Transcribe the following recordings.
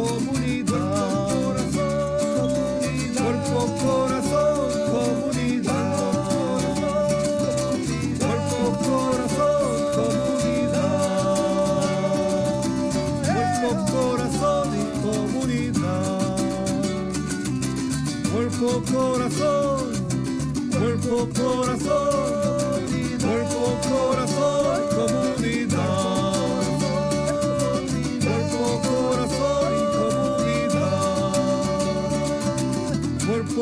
comunidad.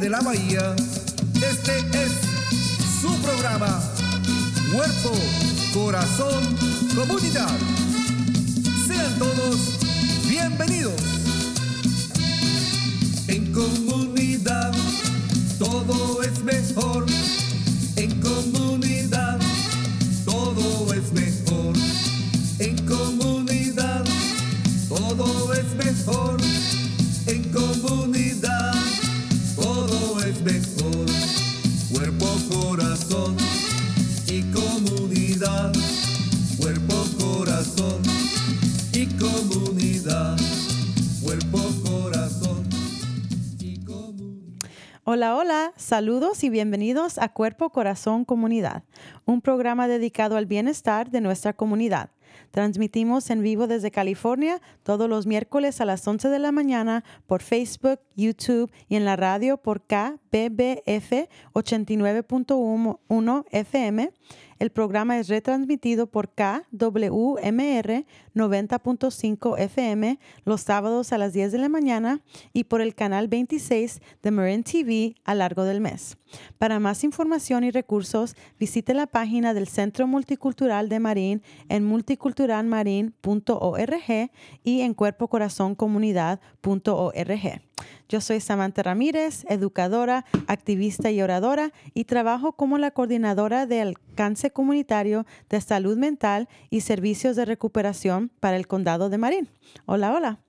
de la bahía, este es su programa. Cuerpo, corazón, comunidad. Hola, hola, saludos y bienvenidos a Cuerpo, Corazón, Comunidad, un programa dedicado al bienestar de nuestra comunidad. Transmitimos en vivo desde California todos los miércoles a las 11 de la mañana por Facebook, YouTube y en la radio por KBBF 89.1 FM. El programa es retransmitido por KWMR 90.5 FM los sábados a las 10 de la mañana y por el canal 26 de Marin TV a largo del mes. Para más información y recursos, visite la página del Centro Multicultural de Marín en multiculturalmarin.org y en cuerpocorazoncomunidad.org. Yo soy Samantha Ramírez, educadora, activista y oradora y trabajo como la coordinadora de alcance comunitario de salud mental y servicios de recuperación para el condado de Marín. Hola, hola.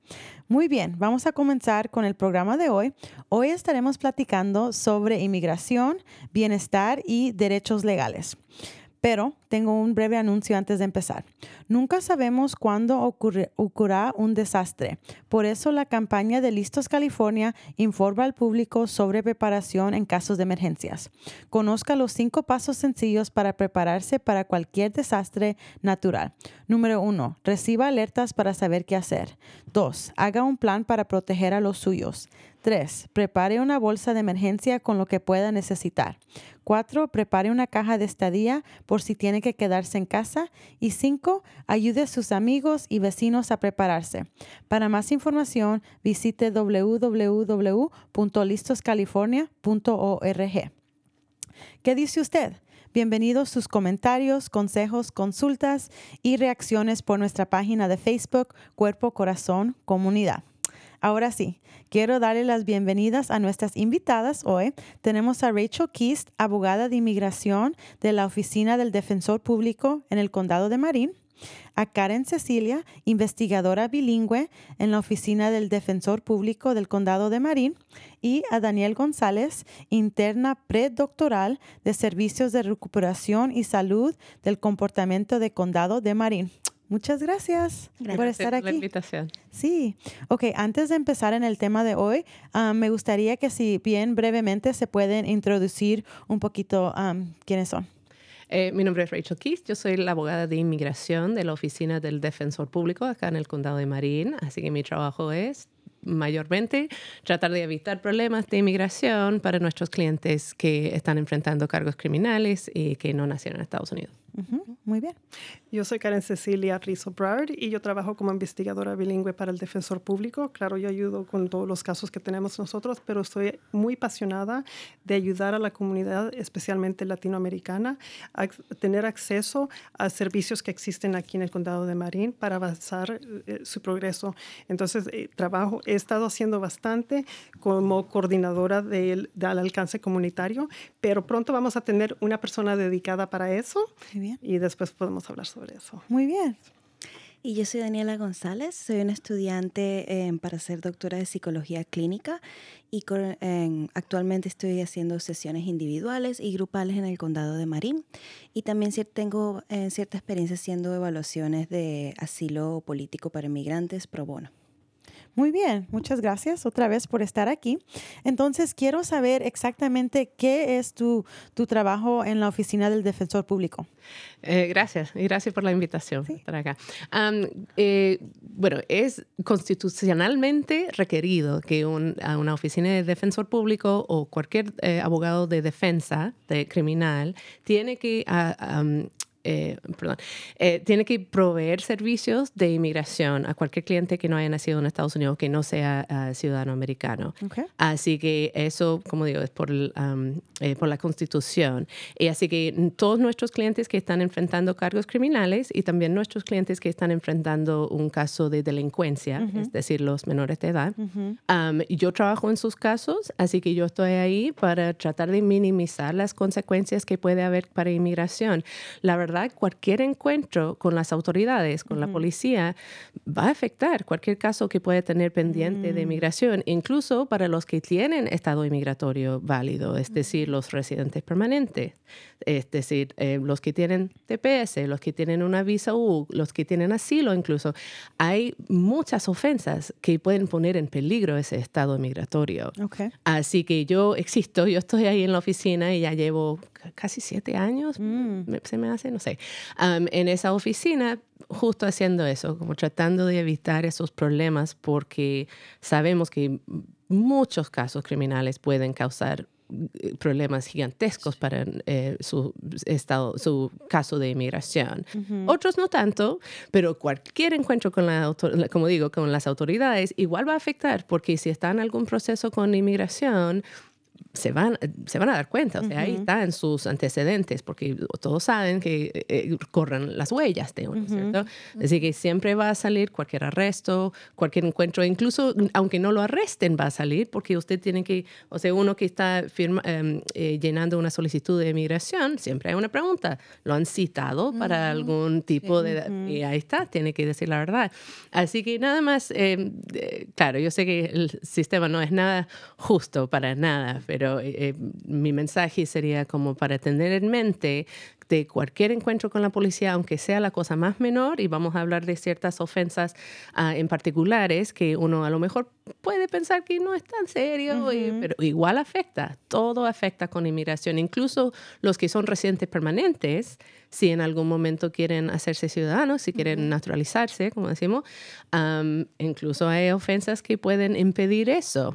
Muy bien, vamos a comenzar con el programa de hoy. Hoy estaremos platicando sobre inmigración, bienestar y derechos legales. Pero tengo un breve anuncio antes de empezar. Nunca sabemos cuándo ocurrirá un desastre. Por eso la campaña de Listos California informa al público sobre preparación en casos de emergencias. Conozca los cinco pasos sencillos para prepararse para cualquier desastre natural. Número uno, reciba alertas para saber qué hacer. Dos, haga un plan para proteger a los suyos. 3. Prepare una bolsa de emergencia con lo que pueda necesitar. 4. Prepare una caja de estadía por si tiene que quedarse en casa. Y 5. Ayude a sus amigos y vecinos a prepararse. Para más información, visite www.listoscalifornia.org. ¿Qué dice usted? Bienvenidos sus comentarios, consejos, consultas y reacciones por nuestra página de Facebook Cuerpo Corazón Comunidad. Ahora sí, quiero darle las bienvenidas a nuestras invitadas hoy. Tenemos a Rachel Keast, abogada de inmigración de la Oficina del Defensor Público en el Condado de Marín. A Karen Cecilia, investigadora bilingüe en la Oficina del Defensor Público del Condado de Marín. Y a Daniel González, interna predoctoral de Servicios de Recuperación y Salud del Comportamiento de Condado de Marín. Muchas gracias, por estar la aquí. invitación. Sí, ok, antes de empezar en el tema de hoy, ah, me gustaría que si bien brevemente se pueden introducir un poquito quiénes son. Eh, mi nombre es Rachel Keith, yo soy la abogada de inmigración de la Oficina del Defensor Público acá en el Condado de Marín, así que mi trabajo es mayormente tratar de evitar problemas de inmigración para nuestros clientes que están enfrentando cargos criminales y que no nacieron en Estados Unidos. Muy bien. Yo soy Karen Cecilia Rizzo Broward y yo trabajo como investigadora bilingüe para el defensor público. Claro, yo ayudo con todos los casos que tenemos nosotros, pero estoy muy apasionada de ayudar a la comunidad, especialmente latinoamericana, a tener acceso a servicios que existen aquí en el condado de Marín para avanzar eh, su progreso. Entonces, eh, trabajo, he estado haciendo bastante como coordinadora del, del alcance comunitario, pero pronto vamos a tener una persona dedicada para eso bien. y después podemos hablar sobre eso. Muy bien. Y yo soy Daniela González, soy una estudiante eh, para ser doctora de psicología clínica y en- actualmente estoy haciendo sesiones individuales y grupales en el condado de Marín. Y también tengo eh, cierta experiencia haciendo evaluaciones de asilo político para inmigrantes pro bono. Muy bien, muchas gracias otra vez por estar aquí. Entonces, quiero saber exactamente qué es tu, tu trabajo en la oficina del defensor público. Eh, gracias, y gracias por la invitación para estar acá. Eh, bueno, es constitucionalmente requerido que un- a una oficina de defensor público o cualquier eh, abogado de defensa de criminal tiene que ah, eh, perdón, eh, tiene que proveer servicios de inmigración a cualquier cliente que no haya nacido en Estados Unidos, que no sea ah, ciudadano americano. Okay. Así que eso, como digo, es por, um, eh, por la Constitución. Y así que todos nuestros clientes que están enfrentando cargos criminales y también nuestros clientes que están enfrentando un caso de delincuencia, es decir, los menores de edad, um, yo trabajo en sus casos, así que yo estoy ahí para tratar de minimizar las consecuencias que puede haber para inmigración. La verdad, cualquier encuentro con las autoridades, con la policía, va a afectar cualquier caso que pueda tener pendiente de inmigración, incluso para los que tienen estado inmigratorio válido, es decir, los residentes permanentes, es decir, eh, los que tienen TPS, los que tienen una visa U, los que tienen asilo incluso. Hay muchas ofensas que pueden poner en peligro ese estado migratorio. Okay. Así que yo existo, yo estoy ahí en la oficina y ya llevo casi siete años, me- se me hace, no sé, en esa oficina justo haciendo eso, como tratando de evitar esos problemas porque sabemos que muchos casos criminales pueden causar eh, problemas gigantescos para eh, su estado, su caso de inmigración. Otros no tanto, pero cualquier encuentro con la- como digo, con las autoridades igual va a afectar porque si está en algún proceso con inmigración se van, se van a dar cuenta, o sea, ahí están sus antecedentes, porque todos saben que eh, eh, corren las huellas de uno, ¿cierto? Así que siempre va a salir cualquier arresto, cualquier encuentro, incluso aunque no lo arresten, va a salir, porque usted tiene que, o sea, uno que está firma- em, eh, llenando una solicitud de migración, siempre hay una pregunta, ¿lo han citado para algún tipo de... Y ahí está, tiene que decir la verdad. Así que nada más, em, eh, claro, yo sé que el sistema no es nada justo para nada, pero eh, mi mensaje sería como para tener en mente de cualquier encuentro con la policía, aunque sea la cosa más menor, y vamos a hablar de ciertas ofensas ah, en particulares que uno a lo mejor puede pensar que no es tan serio, y- pero igual afecta, todo afecta con inmigración, incluso los que son residentes permanentes, si en algún momento quieren hacerse ciudadanos, si quieren naturalizarse, como decimos, am, incluso hay ofensas que pueden impedir eso.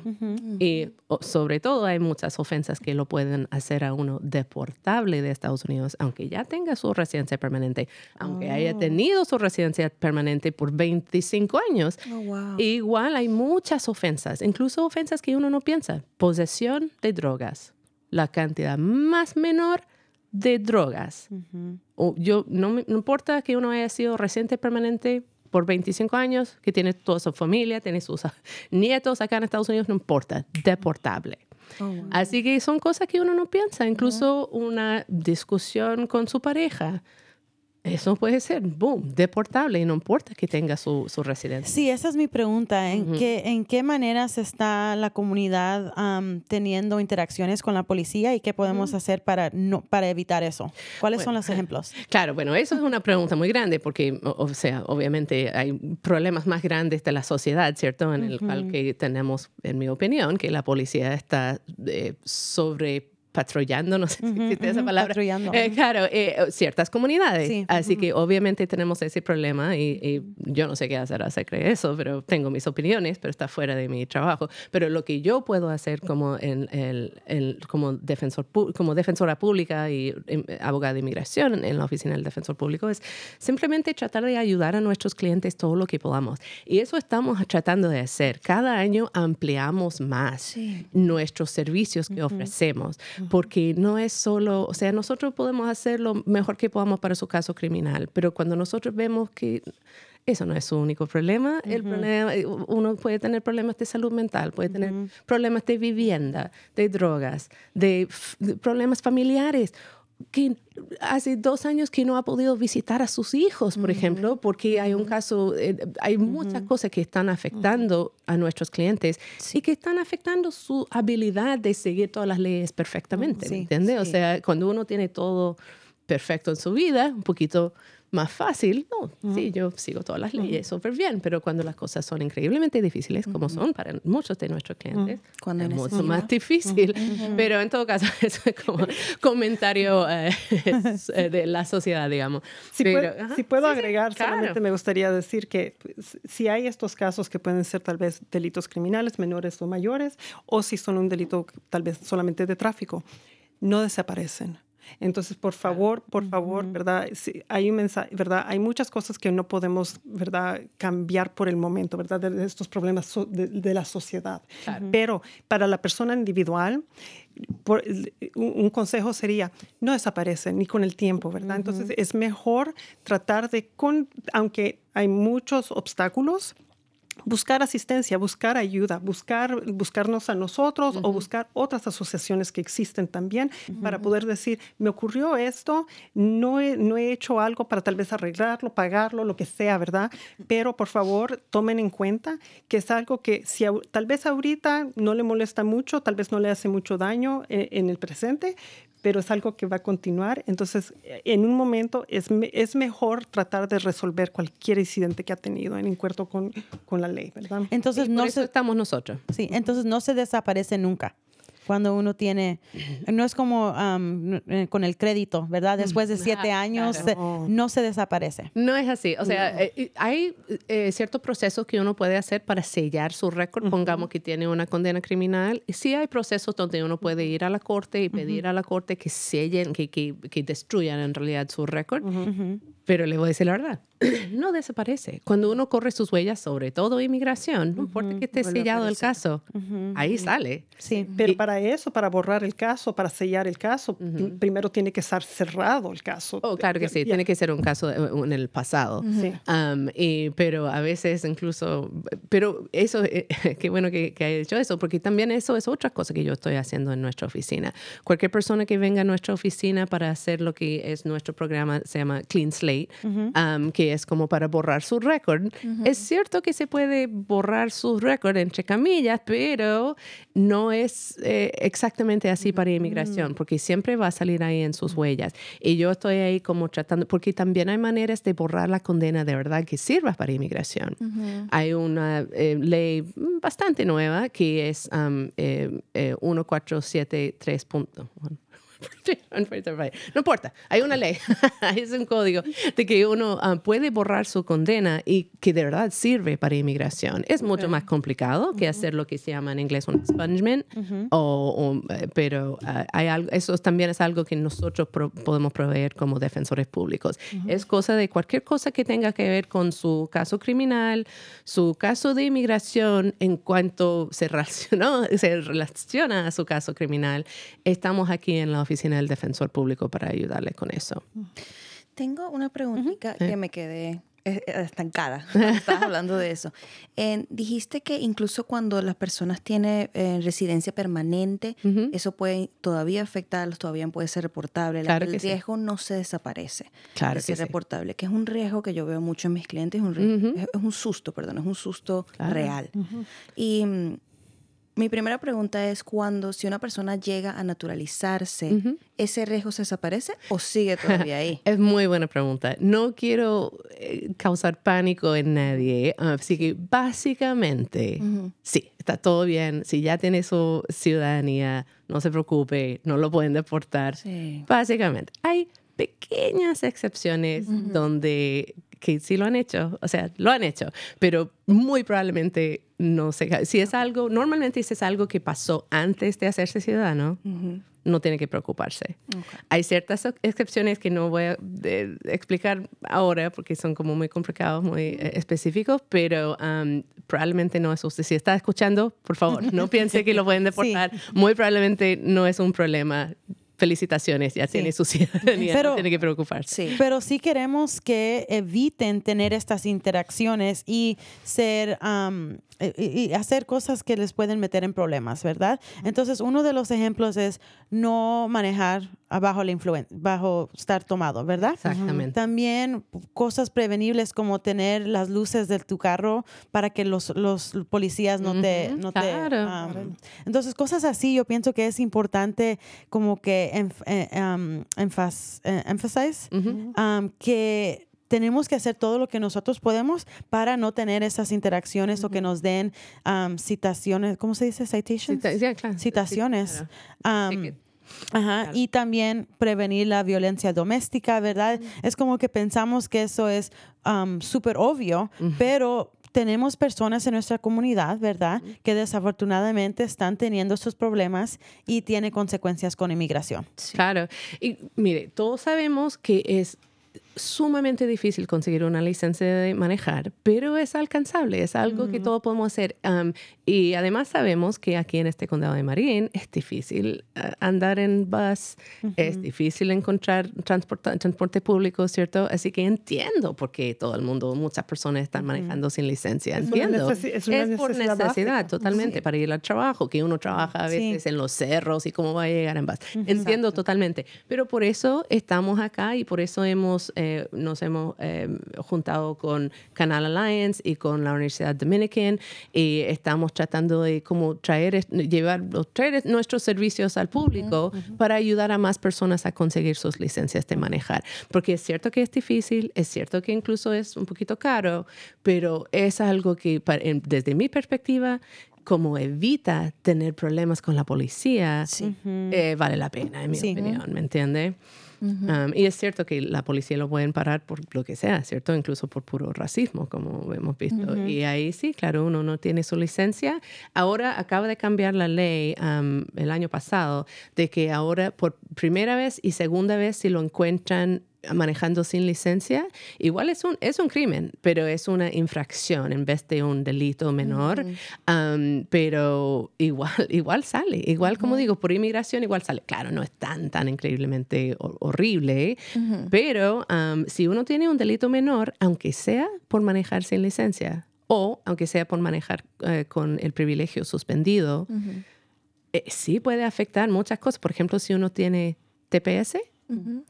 Y o- sobre todo hay muchas ofensas que lo pueden hacer a uno deportable de Estados Unidos, aunque ya tenga su residencia permanente, aunque haya tenido su residencia permanente por 25 años. Oh, wow. Igual hay muchas ofensas, incluso ofensas que uno no piensa. Posesión de drogas, la cantidad más menor de drogas. O yo, no me no importa que uno haya sido residente permanente por 25 años, que tiene toda su familia, tiene sus nietos acá en Estados Unidos, no importa, deportable. Así que son cosas que uno no piensa, incluso una discusión con su pareja. Eso puede ser, boom, deportable y no importa que tenga su, su residencia. Sí, esa es mi pregunta. ¿En, qué, ¿En qué maneras está la comunidad teniendo interacciones con la policía y qué podemos hacer para, no, para evitar eso? ¿Cuáles son los ejemplos? Claro, bueno, eso es una pregunta muy grande porque, o, o sea, obviamente hay problemas más grandes de la sociedad, ¿cierto? En el cual que tenemos, en mi opinión, que la policía está eh, sobre patrullando, no sé si existe esa palabra. patrullando. Eh, claro, eh, ciertas comunidades. Sí. Así que obviamente tenemos ese problema y, y yo no sé qué hacer acerca de eso, pero tengo mis opiniones, pero está fuera de mi trabajo. Pero lo que yo puedo hacer como, el, el- como, defensor, como defensora pública y em, abogada de inmigración en la oficina del defensor público es simplemente tratar de ayudar a nuestros clientes todo lo que podamos. Y eso estamos tratando de hacer. Cada año ampliamos más Sí. nuestros servicios que ofrecemos, porque no es solo, o sea, nosotros podemos hacer lo mejor que podamos para su caso criminal, pero cuando nosotros vemos que eso no es su único problema, el problema, uno puede tener problemas de salud mental, puede tener problemas de vivienda, de drogas, de, de problemas familiares que hace dos años que no ha podido visitar a sus hijos, por ejemplo, porque hay un caso, eh, hay muchas cosas que están afectando a nuestros clientes y que están afectando su habilidad de seguir todas las leyes perfectamente, Sí, ¿me entiendes? O sí. sea, cuando uno tiene todo perfecto en su vida, un poquito más fácil, no, sí, yo sigo todas las leyes súper bien, pero cuando las cosas son increíblemente difíciles, como son para muchos de nuestros clientes, Cuando es mucho más difícil. Pero en todo caso, eso es como comentario eh, de la sociedad, digamos. Si, Pero, puedo, ajá, si puedo sí, sí, agregar, claro. solamente me gustaría decir que pues, si hay estos casos que pueden ser tal vez delitos criminales menores o mayores, o si son un delito tal vez solamente de tráfico, no desaparecen. Entonces, por favor, por favor, ¿verdad? Si hay un mensaje, ¿verdad? Hay muchas cosas que no podemos, ¿verdad? Cambiar por el momento, ¿verdad? De, de estos problemas so- de, de la sociedad. Pero para la persona individual, por- un, un consejo sería, no desaparecen ni con el tiempo, ¿verdad? Entonces, es mejor tratar de, con, aunque hay muchos obstáculos, buscar asistencia, buscar ayuda, buscar, buscarnos a nosotros o buscar otras asociaciones que existen también para poder decir, me ocurrió esto, no he, no he hecho algo para tal vez arreglarlo, pagarlo, lo que sea, ¿verdad? Pero por favor, tomen en cuenta que es algo que si tal vez ahorita no le molesta mucho, tal vez no le hace mucho daño eh, en el presente, pero es algo que va a continuar. Entonces, eh, en un momento es, es mejor tratar de resolver cualquier incidente que ha tenido en encuentro con, con la ley, ¿verdad? Entonces Y por no eso se, estamos nosotros. sí, entonces no se desaparece nunca. Cuando uno tiene, no es como eh, con el crédito, ¿verdad? Después de siete Ah, años claro. no se desaparece. No es así. O sea, eh, eh, hay eh, ciertos procesos que uno puede hacer para sellar su récord. Pongamos que tiene una condena criminal. Sí hay procesos donde uno puede ir a la corte y pedir a la corte que sellen, que, que, que destruyan en realidad su récord. Pero le voy a decir la verdad, no desaparece. Cuando uno corre sus huellas, sobre todo inmigración, no importa que esté sellado el caso, ahí sale. Sí. Pero Y- para eso, para borrar el caso, para sellar el caso, prim- primero tiene que estar cerrado el caso. Oh, claro que sí, Ya. tiene que ser un caso eh, en el pasado. Sí. Um, y, pero a veces incluso, pero eso, eh, qué bueno que, que haya dicho eso, porque también eso es otra cosa que yo estoy haciendo en nuestra oficina. Cualquier persona que venga a nuestra oficina para hacer lo que es nuestro programa, se llama Clean Slate, um, que es como para borrar su récord. Es cierto que se puede borrar su récord entre camillas, pero no es eh, exactamente así para inmigración, porque siempre va a salir ahí en sus huellas. Y yo estoy ahí como tratando, porque también hay maneras de borrar la condena de verdad que sirva para inmigración. Hay una eh, ley bastante nueva que es um, eh, eh, 1473. No importa, hay una ley, es un código de que uno ah, puede borrar su condena y que de verdad sirve para inmigración. Es mucho más complicado que hacer lo que se llama en inglés un expungement, o, o, eh, pero ah, hay algo, eso también es algo que nosotros pro- podemos proveer como defensores públicos. Es cosa de cualquier cosa que tenga que ver con su caso criminal, su caso de inmigración en cuanto se, relacionó, se relaciona a su caso criminal. Estamos aquí en la oficina del defensor público para ayudarle con eso. Tengo una preguntita que me quedé eh, eh, estancada. cuando Estabas hablando de eso. Eh, dijiste que incluso cuando las personas tienen eh, residencia permanente, eso puede todavía afectarlos, todavía puede ser reportable. La- Claro el que sí. riesgo no se desaparece. Claro es que sí. reportable, que es un riesgo que yo veo mucho en mis clientes, es un, es un susto, perdón, es un susto real. Y mm, Mi primera pregunta es cuando si una persona llega a naturalizarse, ¿ese riesgo se desaparece o sigue todavía ahí? Es muy buena pregunta. No quiero eh, causar pánico en nadie, así que básicamente sí, está todo bien. Si ya tiene su ciudadanía, no se preocupe, no lo pueden deportar. Sí. Básicamente, hay pequeñas excepciones donde que sí lo han hecho, o sea, lo han hecho, pero muy probablemente no sé. Si es algo, normalmente si es algo que pasó antes de hacerse ciudadano, no tiene que preocuparse. Hay ciertas ex- excepciones que no voy a de- explicar ahora porque son como muy complicados, muy eh, específicos, pero um, probablemente no es usted. Si está escuchando, por favor, no piense que lo pueden deportar. Muy probablemente no es un problema. Felicitaciones, ya tiene su ciudadanía, Pero- no tiene que preocuparse. Sí. Pero sí queremos que eviten tener estas interacciones y ser am, y- y hacer cosas que les pueden meter en problemas, ¿verdad? Entonces, uno de los ejemplos es no manejar bajo la influencia, bajo estar tomado, ¿verdad? Exactamente. También cosas prevenibles como tener las luces de tu carro para que los, los policías no te... No te, claro. am, entonces, cosas así yo pienso que es importante como que enf- eh, am, enfas- eh, emphasize Ujú. am, que tenemos que hacer todo lo que nosotros podemos para no tener esas interacciones o que nos den am, citaciones, ¿cómo se dice? Citations. Cita- claro. Citaciones. Claro. Ajá, y también prevenir la violencia doméstica, ¿verdad? Es como que pensamos que eso es am, súper obvio, pero tenemos personas en nuestra comunidad, ¿verdad? Que desafortunadamente están teniendo estos problemas y tiene consecuencias con inmigración. Claro. Y mire, todos sabemos que es sumamente difícil conseguir una licencia de manejar, pero es alcanzable, es algo que todos podemos hacer. Um, y además sabemos que aquí en este condado de Marin es difícil uh, andar en bus, es difícil encontrar transporta- transporte público, ¿cierto? Así que entiendo por qué todo el mundo, muchas personas están manejando sin licencia. Es Entiendo. necesi- es una por necesidad necesidad, totalmente, para ir al trabajo, que uno trabaja a Sí. veces en los cerros y cómo va a llegar en bus. Entiendo totalmente. Pero por eso estamos acá y por eso hemos, eh, nos hemos eh, juntado con Canal Alliance y con la Universidad Dominican y estamos tratando de cómo traer, llevar, traer nuestros servicios al público para ayudar a más personas a conseguir sus licencias de manejar. Porque es cierto que es difícil, es cierto que incluso es un poquito caro, pero es algo que desde mi perspectiva como evita tener problemas con la policía, eh, vale la pena, en mi Sí. opinión, ¿me Um, y es cierto que la policía lo pueden parar por lo que sea, ¿cierto? Incluso por puro racismo, como hemos visto. Y ahí sí, claro, uno no tiene su licencia. Ahora acaba de cambiar la ley um, el año pasado de que ahora por primera vez y segunda vez si lo encuentran manejando sin licencia, igual es un, es un crimen, pero es una infracción en vez de un delito menor. Um, pero igual, igual sale, igual como digo, por inmigración igual sale. Claro, no es tan, tan increíblemente hor- horrible, pero um, si uno tiene un delito menor, aunque sea por manejar sin licencia o aunque sea por manejar eh, con el privilegio suspendido, eh, sí puede afectar muchas cosas. Por ejemplo, si uno tiene TPS,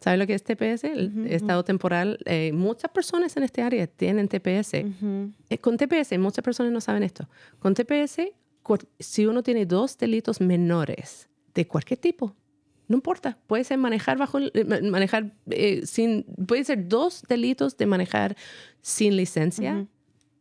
¿sabe lo que es TPS? El estado temporal. eh, muchas personas en este área tienen TPS. Eh, con TPS, muchas personas no saben esto. Con TPS, si uno tiene dos delitos menores de cualquier tipo, no importa, puede ser manejar bajo, eh, ma- manejar eh, sin, puede ser dos delitos de manejar sin licencia,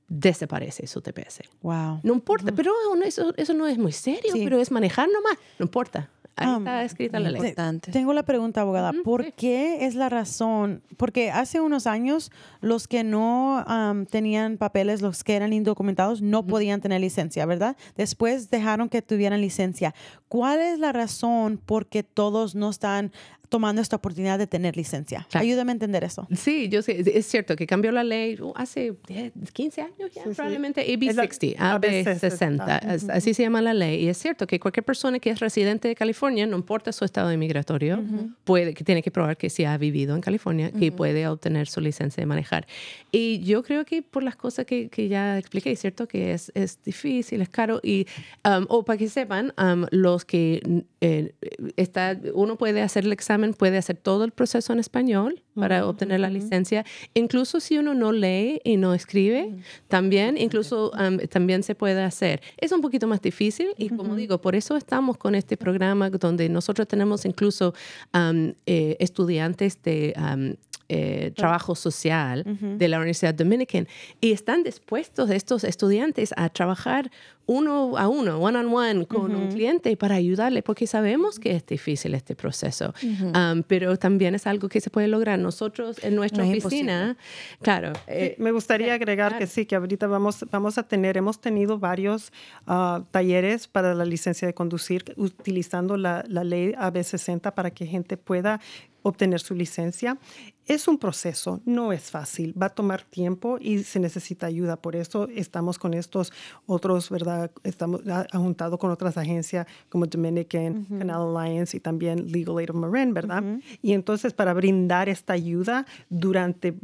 desaparece su TPS. Wow. No importa, pero eso, eso no es muy serio, Sí. pero es manejar nomás, no importa. Ahí Ah, está escrita la ley. Importante. Tengo la pregunta, abogada. ¿Por sí. qué es la razón? Porque hace unos años los que no am, tenían papeles, los que eran indocumentados, no podían tener licencia, ¿verdad? Después dejaron que tuvieran licencia. ¿Cuál es la razón por qué todos no están tomando esta oportunidad de tener licencia? Claro. Ayúdame a entender eso. Sí, yo sé, es cierto que cambió la ley uh, hace 10, 15 años ya, Sí, sí. probablemente AB Es la- 60, AB 60, AB60. as- así se llama la ley. Y es cierto que cualquier persona que es residente de California, no importa su estado inmigratorio, puede, que tiene que probar que sí ha vivido en California, que puede obtener su licencia de manejar. Y yo creo que por las cosas que, que ya expliqué, es cierto que es, es difícil, es caro. Y, um, o para que sepan, um, los que eh, está, uno puede hacer el examen puede hacer todo el proceso en español para obtener la licencia. Incluso si uno no lee y no escribe, también, incluso um, también se puede hacer. Es un poquito más difícil y como digo, por eso estamos con este programa donde nosotros tenemos incluso um, eh, estudiantes de um, eh, trabajo social de la Universidad Dominican y están dispuestos estos estudiantes a trabajar uno a uno, one on one con un cliente para ayudarle, porque sabemos que es difícil este proceso, um, pero también es algo que se puede lograr. Nosotros en nuestra oficina, claro. Eh, me gustaría agregar que sí, que ahorita vamos, vamos a tener, hemos tenido varios ah, talleres para la licencia de conducir utilizando la, la ley AB60 para que gente pueda obtener su licencia. Es un proceso, no es fácil, va a tomar tiempo y se necesita ayuda. Por eso estamos con estos otros, ¿verdad? Estamos juntados con otras agencias como Dominican Canal Alliance y también Legal Aid of Marin, ¿verdad? Y entonces para brindar esta ayuda durante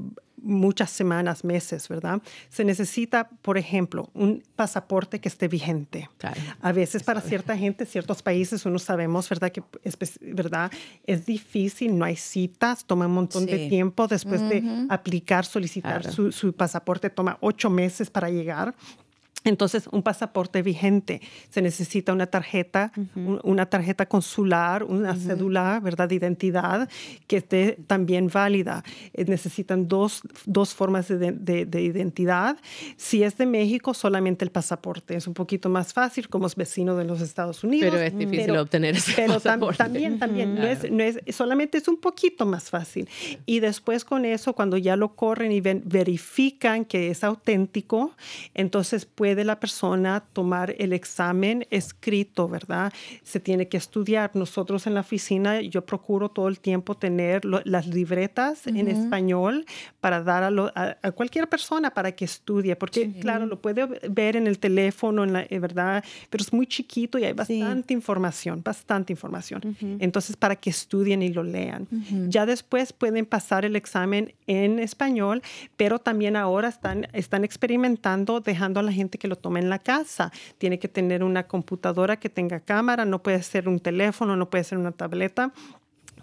muchas semanas, meses, ¿verdad? Se necesita, por ejemplo, un pasaporte que esté vigente. A veces para cierta gente, ciertos países, uno sabemos, ¿verdad? Que es, ¿verdad? es difícil, no hay citas, toma un montón de tiempo después de aplicar, solicitar su, su pasaporte, toma ocho meses para llegar. Entonces, un pasaporte vigente, se necesita una tarjeta, una tarjeta consular, una cédula, ¿verdad?, de identidad que esté también válida. Eh, necesitan dos, dos formas de, de, identidad. Si es de México, solamente el pasaporte. Es un poquito más fácil, como es vecino de los Estados Unidos. Pero es difícil obtener ese pero pasaporte. también, también, no, es, no es, solamente es un poquito más fácil. Y después con eso, cuando ya lo corren y ven, verifican que es auténtico, entonces puede de la persona tomar el examen escrito, ¿verdad? Se tiene que estudiar. Nosotros en la oficina, yo procuro todo el tiempo tener las libretas en español para dar a, a, cualquier persona para que estudie, porque claro, lo puede ver en el teléfono, en la, eh, ¿verdad? Pero es muy chiquito y hay bastante información, bastante información. Entonces, para que estudien y lo lean. Ya después pueden pasar el examen en español, pero también ahora están, están experimentando, dejando a la gente que lo tome en la casa. Tiene que tener una computadora que tenga cámara, no puede ser un teléfono, no puede ser una tableta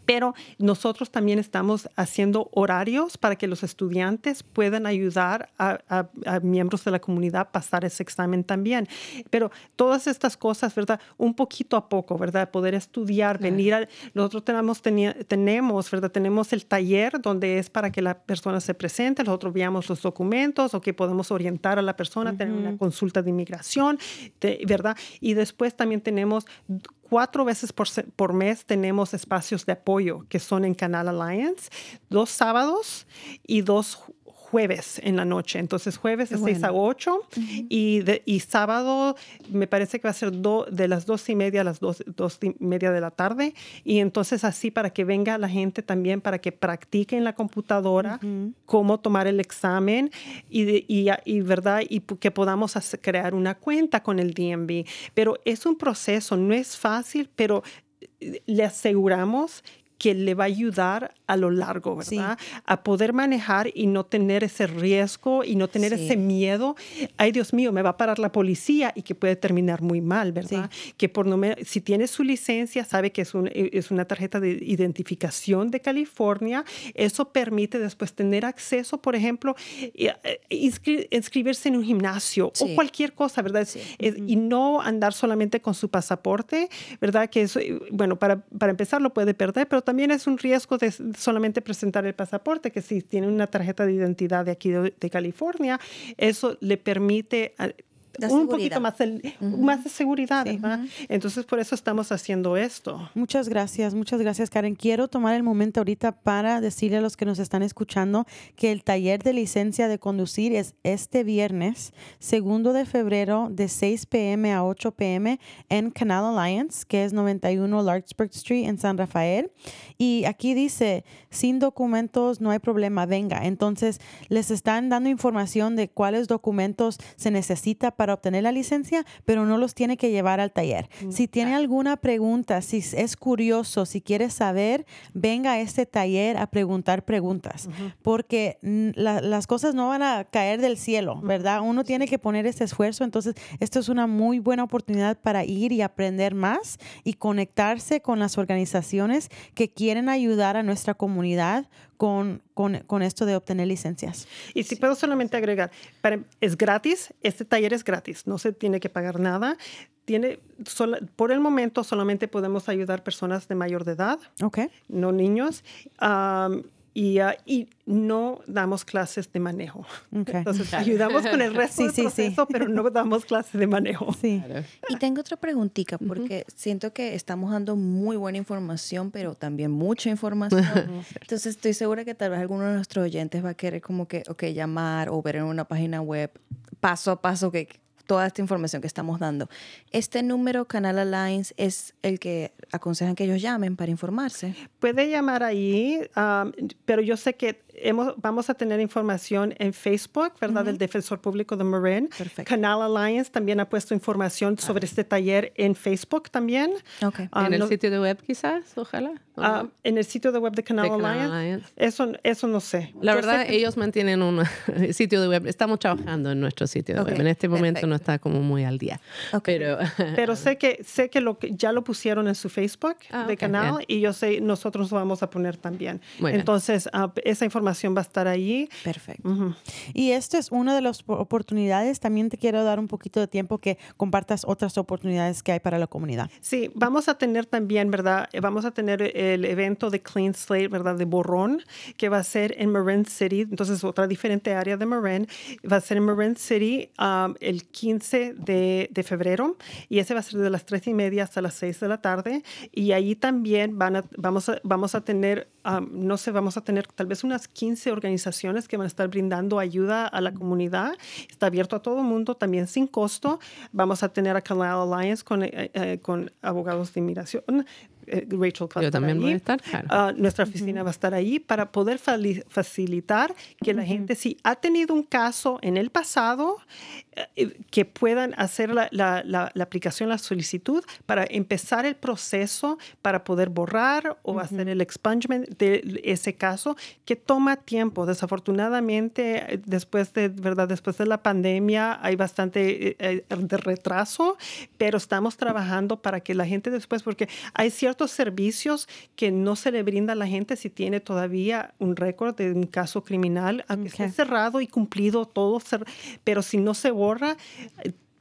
pero nosotros también estamos haciendo horarios para que los estudiantes puedan ayudar a, miembros de la comunidad a pasar ese examen también. Pero todas estas cosas, ¿verdad? Un poquito a poco, ¿verdad? Poder estudiar, venir a... Nosotros tenemos, tenemos, ¿verdad? Tenemos el taller donde es para que la persona se presente, nosotros veamos los documentos o que podemos orientar a la persona, tener una consulta de inmigración, ¿verdad? Y después también tenemos cuatro veces por, mes tenemos espacios de apoyo que son en Canal Alliance, dos sábados y dos jueves en la noche. Entonces, jueves de 6 a 8 y, y sábado me parece que va a ser de las dos y media a las dos, dos, y media de la tarde. Y entonces así para que venga la gente también, para que practique en la computadora cómo tomar el examen y, y, y, ¿verdad? y que podamos crear una cuenta con el DMV. Pero es un proceso, no es fácil, pero eh, le aseguramos que le va a ayudar a lo largo, ¿verdad? A poder manejar y no tener ese riesgo y no tener ese miedo. Ay, Dios mío, me va a parar la policía y que puede terminar muy mal, ¿verdad? Que por no si tiene su licencia, sabe que es, un, e, es una tarjeta de identificación de California. Eso permite después tener acceso, por ejemplo, eh, inscribirse en un gimnasio o cualquier cosa, ¿verdad? y no andar solamente con su pasaporte, ¿verdad? Que eso, bueno, para, para empezar lo puede perder, pero también es un riesgo de solamente presentar el pasaporte, que si tiene una tarjeta de identidad de aquí de, California, eso le permite un poquito más, más de seguridad. Entonces, por eso estamos haciendo esto. Muchas gracias, muchas gracias, Karen. Quiero tomar el momento ahorita para decirle a los que nos están escuchando que el taller de licencia de conducir es este viernes, segundo de febrero, de 6 p.m. a 8 p.m. en Canal Alliance, que es 91 Larkspur Street en San Rafael. Y aquí dice, sin documentos no hay problema, venga. Entonces, les están dando información de cuáles documentos se necesita para para obtener la licencia, pero no los tiene que llevar al taller. Si tiene alguna pregunta, si es curioso, si quiere saber, venga a este taller a preguntar preguntas, porque mm, la- las cosas no van a caer del cielo, ¿verdad? Uno tiene que poner este esfuerzo, entonces esto es una muy buena oportunidad para ir y aprender más y conectarse con las organizaciones que quieren ayudar a nuestra comunidad con, con, con esto de obtener licencias. Y si puedo solamente agregar, para- es gratis, este taller es gratis, no se tiene que pagar nada. Tiene, sola- por el momento solamente podemos ayudar personas de mayor de edad, ¿Ok? no niños, am, y, ah, y no damos clases de manejo. Ok. Entonces ayudamos con el resto Sí, del sí, sí. proceso, pero no damos clases de manejo. Sí. Y tengo otra preguntita, porque siento que estamos dando muy buena información, pero también mucha información. Entonces estoy segura que tal vez alguno de nuestros oyentes va a querer como que, ok, llamar o ver en una página web paso a paso que toda esta información que estamos dando. Este número Canal Alliance es el que aconsejan que ellos llamen para informarse. Puede llamar ahí, am, pero yo sé que hemos, vamos a tener información en Facebook, ¿verdad? Del Defensor Público de Marin. Perfecto. Canal Alliance también ha puesto información sobre este taller en Facebook también. Ok. Ah, en el no- sitio de web quizás, ojalá. ¿o ah, no? en el sitio de web de Canal, De Canal Alliance. Alliance. Eso, eso no sé. La Yo sé verdad, que- ellos mantienen un sitio de web. Estamos trabajando en nuestro sitio de Ok, web. En este momento perfecto. no está como muy al día. Ok. Pero Pero sé que, sé que, lo que ya lo pusieron en su Facebook Ah, de canal bien. y yo sé, nosotros lo vamos a poner también. Muy. Entonces, ah, esa información va a estar ahí. Perfecto. Y esto es una de las po- oportunidades. También te quiero dar un poquito de tiempo que compartas otras oportunidades que hay para la comunidad. Sí, vamos a tener también, ¿verdad? Eh, Vamos a tener el evento de Clean Slate, ¿verdad? De borrón, que va a ser en Marin City, entonces otra diferente área de Marin. Va a ser en Marin City um, el 15 de, de febrero y ese va a ser de las 3 y media hasta las 6 de la tarde. Y ahí también van a, vamos, a, vamos a tener, um, no sé, vamos a tener tal vez unas 15 organizaciones que van a estar brindando ayuda a la comunidad. Está abierto a todo el mundo, también sin costo. Vamos a tener a Canal Alliance con, eh, eh, con abogados de inmigración. Eh, Rachel va a yo estar también voy ahí. a estar. Claro. Ah, nuestra oficina va a estar ahí para poder facilitar que la gente, si ha tenido un caso en el pasado, eh, que puedan hacer la, la- la- la aplicación, la solicitud para empezar el proceso para poder borrar o hacer el expungement de ese caso, que toma tiempo. Desafortunadamente, después de, ¿verdad? después de la pandemia hay bastante eh, eh, de retraso, pero estamos trabajando para que la gente después, porque hay ciertos servicios que no se le brinda a la gente si tiene todavía un récord de un caso criminal, aunque esté Ok. cerrado y cumplido todo, pero si no se borra,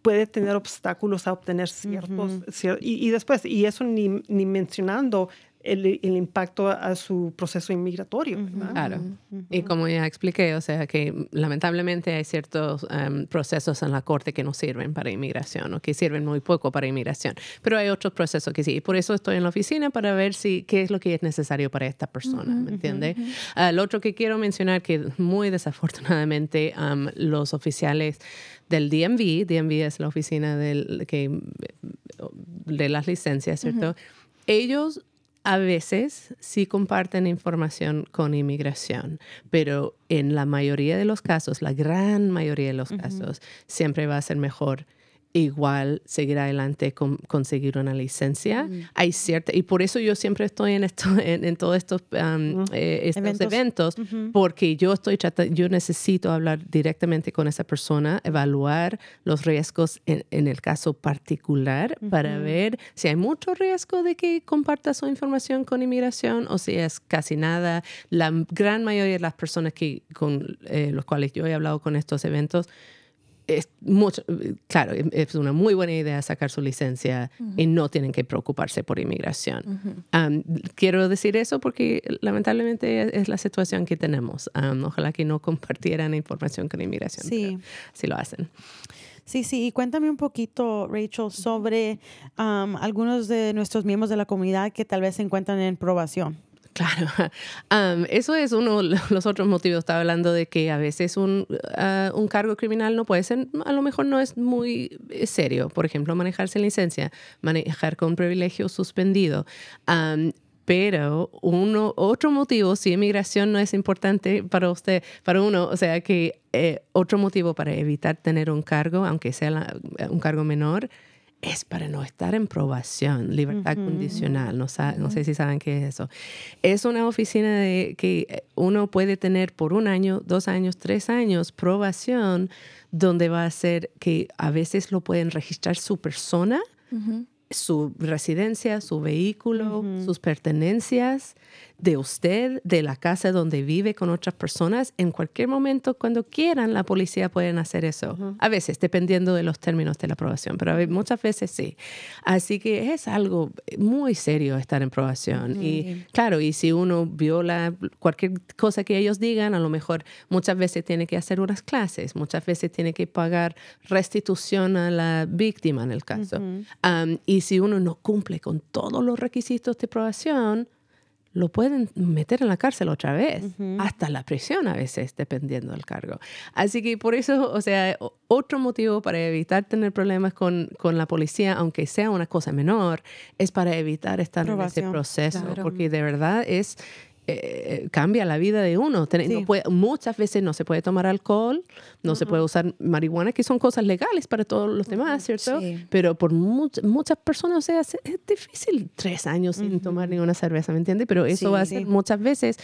puede tener obstáculos a obtener ciertos, cier- y, y después, y eso ni, ni mencionando el, el impacto a su proceso inmigratorio. ¿verdad? Claro. Y como ya expliqué, o sea que lamentablemente hay ciertos em, procesos en la corte que no sirven para inmigración o que sirven muy poco para inmigración. Pero hay otros procesos que sí. Y por eso estoy en la oficina para ver si qué es lo que es necesario para esta persona, ¿me entiende? Ah, lo otro que quiero mencionar que muy desafortunadamente am, los oficiales del DMV, DMV es la oficina del, que, de las licencias, ¿cierto? Ellos a veces sí comparten información con inmigración, pero en la mayoría de los casos, la gran mayoría de los casos, siempre va a ser mejor igual seguir adelante con conseguir una licencia. Hay cierta, y por eso yo siempre estoy en, esto, en, en todos estos, um, eh, estos Eventos. eventos, porque yo estoy tratando, yo necesito hablar directamente con esa persona, evaluar los riesgos en, en el caso particular para ver si hay mucho riesgo de que comparta su información con inmigración o si es casi nada. La gran mayoría de las personas que, con eh, los cuales yo he hablado con estos eventos, es mucho, claro, es una muy buena idea sacar su licencia y no tienen que preocuparse por inmigración. Um, quiero decir eso porque lamentablemente es, es la situación que tenemos. Um, ojalá que no compartieran información con inmigración. Sí. sí lo hacen. Sí, sí, y cuéntame un poquito, Rachel, sobre algunos de nuestros miembros de la comunidad que tal vez se encuentran en probación. Claro, Um, eso es uno de los otros motivos. Estaba hablando de que a veces un, ah, un cargo criminal no puede ser, a lo mejor no es muy eh, serio. Por ejemplo, manejar sin licencia, manejar con privilegio suspendido. Pero uno, otro motivo, si inmigración no es importante para usted, para uno, o sea que eh, otro motivo para evitar tener un cargo, aunque sea la- un cargo menor, es para no estar en probación, libertad condicional. No, no sé si saben qué es eso. Es una oficina de, que uno puede tener por un año, dos años, tres años probación, donde va a ser que a veces lo pueden registrar su persona su residencia, su vehículo, sus pertenencias, de usted, de la casa donde vive con otras personas. En cualquier momento, cuando quieran, la policía pueden hacer eso. A veces, dependiendo de los términos de la aprobación, pero muchas veces sí. Así que es algo muy serio estar en probación. Y claro, y si uno viola cualquier cosa que ellos digan, a lo mejor muchas veces tiene que hacer unas clases, muchas veces tiene que pagar restitución a la víctima en el caso. Um, y si uno no cumple con todos los requisitos de probación, lo pueden meter en la cárcel otra vez, hasta la prisión a veces, dependiendo del cargo. Así que por eso, o sea, otro motivo para evitar tener problemas con, con la policía, aunque sea una cosa menor, es para evitar estar en ese Probación, proceso, claro. porque de verdad es... eh, cambia la vida de uno. Ten- no puede- muchas veces no se puede tomar alcohol, no se puede usar marihuana, que son cosas legales para todos los demás, ¿cierto? Sí. Pero por much- muchas personas, o sea, es, difícil tres años sin tomar ninguna cerveza, ¿me entiende? Pero eso Sí, va a ser muchas veces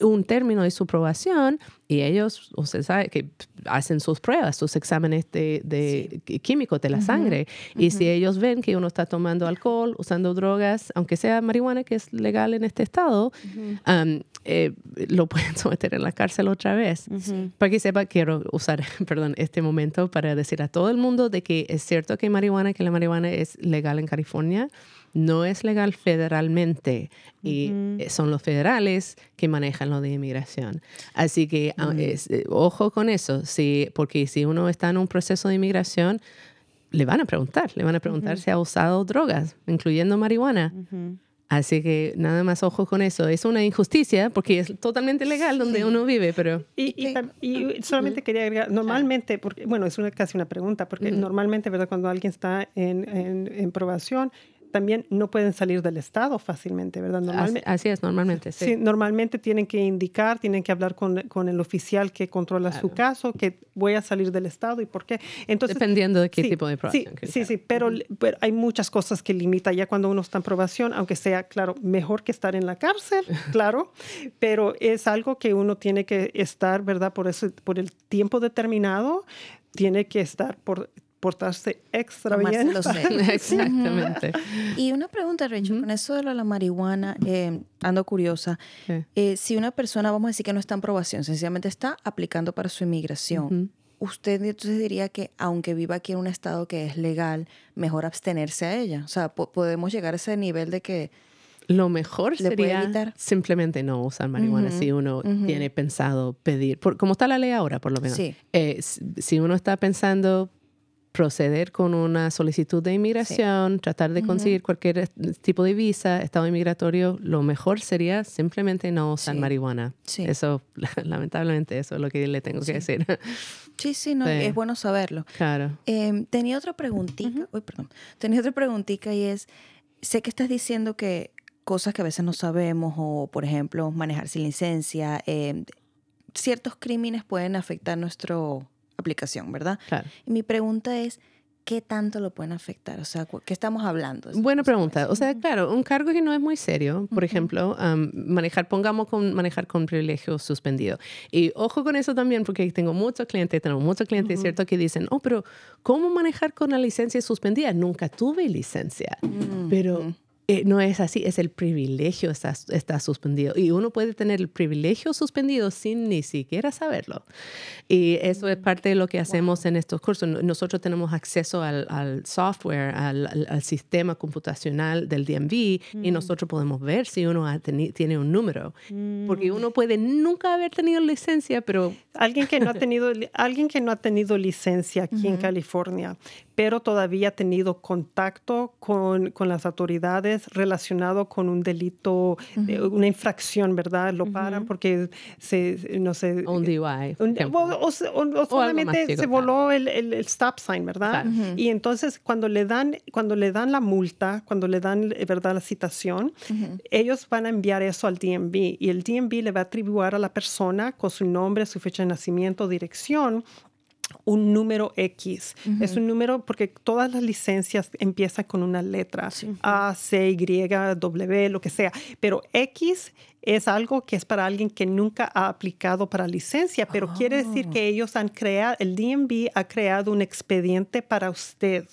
un término de su probación y ellos, usted sabe, que hacen sus pruebas, sus exámenes de, de químicos de la sangre. Y si ellos ven que uno está tomando alcohol, usando drogas, aunque sea marihuana, que es legal en este estado, um, eh, lo pueden someter en la cárcel otra vez. Para que sepa, quiero usar, perdón, este momento para decir a todo el mundo de que es cierto que marihuana, que la marihuana es legal en California, no es legal federalmente y eh, son los federales que manejan lo de inmigración. Así que ah, es, eh, ojo con eso, sí, porque si uno está en un proceso de inmigración, le van a preguntar, le van a preguntar si ha usado drogas, incluyendo marihuana. Así que nada más ojo con eso. Es una injusticia porque es totalmente legal donde uno vive, pero Y, y solamente quería agregar, normalmente, porque, bueno, es una, casi una pregunta, porque normalmente, ¿verdad? Cuando alguien está en, en, en probación, también no pueden salir del Estado fácilmente, ¿verdad? Normalmente, así es normalmente. Sí. Sí, normalmente tienen que indicar, tienen que hablar con, con el oficial que controla su caso, que voy a salir del Estado y por qué. Entonces, Dependiendo de qué sí, tipo de probación. Sí, sí, sí, pero, pero hay muchas cosas que limita ya cuando uno está en probación, aunque sea, claro, mejor que estar en la cárcel, claro, pero es algo que uno tiene que estar, ¿verdad? Por, eso, por el tiempo determinado, tiene que estar por portarse extra bien. Tomárselo para- serio. Exactamente. Y una pregunta, Rachel, con eso de la marihuana, eh, ando curiosa. Sí. Eh, si una persona, vamos a decir que no está en probación, sencillamente está aplicando para su inmigración, usted entonces diría que aunque viva aquí en un estado que es legal, mejor abstenerse a ella. O sea, po- podemos llegar a ese nivel de que Lo mejor ¿Le puede sería evitar? simplemente no usar marihuana si uno tiene pensado pedir, por, como está la ley ahora por lo menos. Sí. Eh, si uno está pensando proceder con una solicitud de inmigración, tratar de conseguir cualquier tipo de visa, estado inmigratorio, lo mejor sería simplemente no usar Sí. marihuana. Sí. Eso, lamentablemente, eso es lo que le tengo que decir. sí, sí, no, es bueno saberlo. claro. Eh, tenía otra preguntita, uy, perdón, tenía otra preguntita y es, sé que estás diciendo que cosas que a veces no sabemos o, por ejemplo, manejar sin licencia, eh, ciertos crímenes pueden afectar nuestra aplicación, ¿verdad? Claro. Y mi pregunta es, ¿qué tanto lo pueden afectar? O sea, ¿qué estamos hablando? Buena pregunta. O sea, claro, un cargo que no es muy serio, por ejemplo, am, manejar, pongamos con manejar con privilegio suspendido. Y ojo con eso también, porque tengo muchos clientes, tengo muchos clientes, ¿cierto?, que dicen, oh, pero ¿cómo manejar con la licencia suspendida? Nunca tuve licencia. Pero eh, no es así, es el privilegio está, está suspendido. Y uno puede tener el privilegio suspendido sin ni siquiera saberlo. Y eso es parte de lo que hacemos en estos cursos. No- Nosotros tenemos acceso al, al software, al, al- al sistema computacional del DMV y nosotros podemos ver si uno ha tiene un número. Porque uno puede nunca haber tenido licencia, pero Alguien que no ha tenido, alguien que no ha tenido licencia aquí en California, pero todavía ha tenido contacto con, con las autoridades relacionado con un delito, eh, una infracción, ¿verdad? Lo paran porque se, no sé... Un DUI. un- o, o- o solamente se voló el, el- el stop sign, ¿verdad? Claro. Y entonces cuando le dan cuando le dan la multa, cuando le dan eh, verdad la citación, ellos van a enviar eso al DMV y el DMV le va a atribuir a la persona con su nombre, su fecha de nacimiento, dirección un número X. Es un número porque todas las licencias empiezan con una letra, A, C, Y, W, lo que sea. Pero X es algo que es para alguien que nunca ha aplicado para licencia, pero quiere decir que ellos han creado, el DMV ha creado un expediente para usted.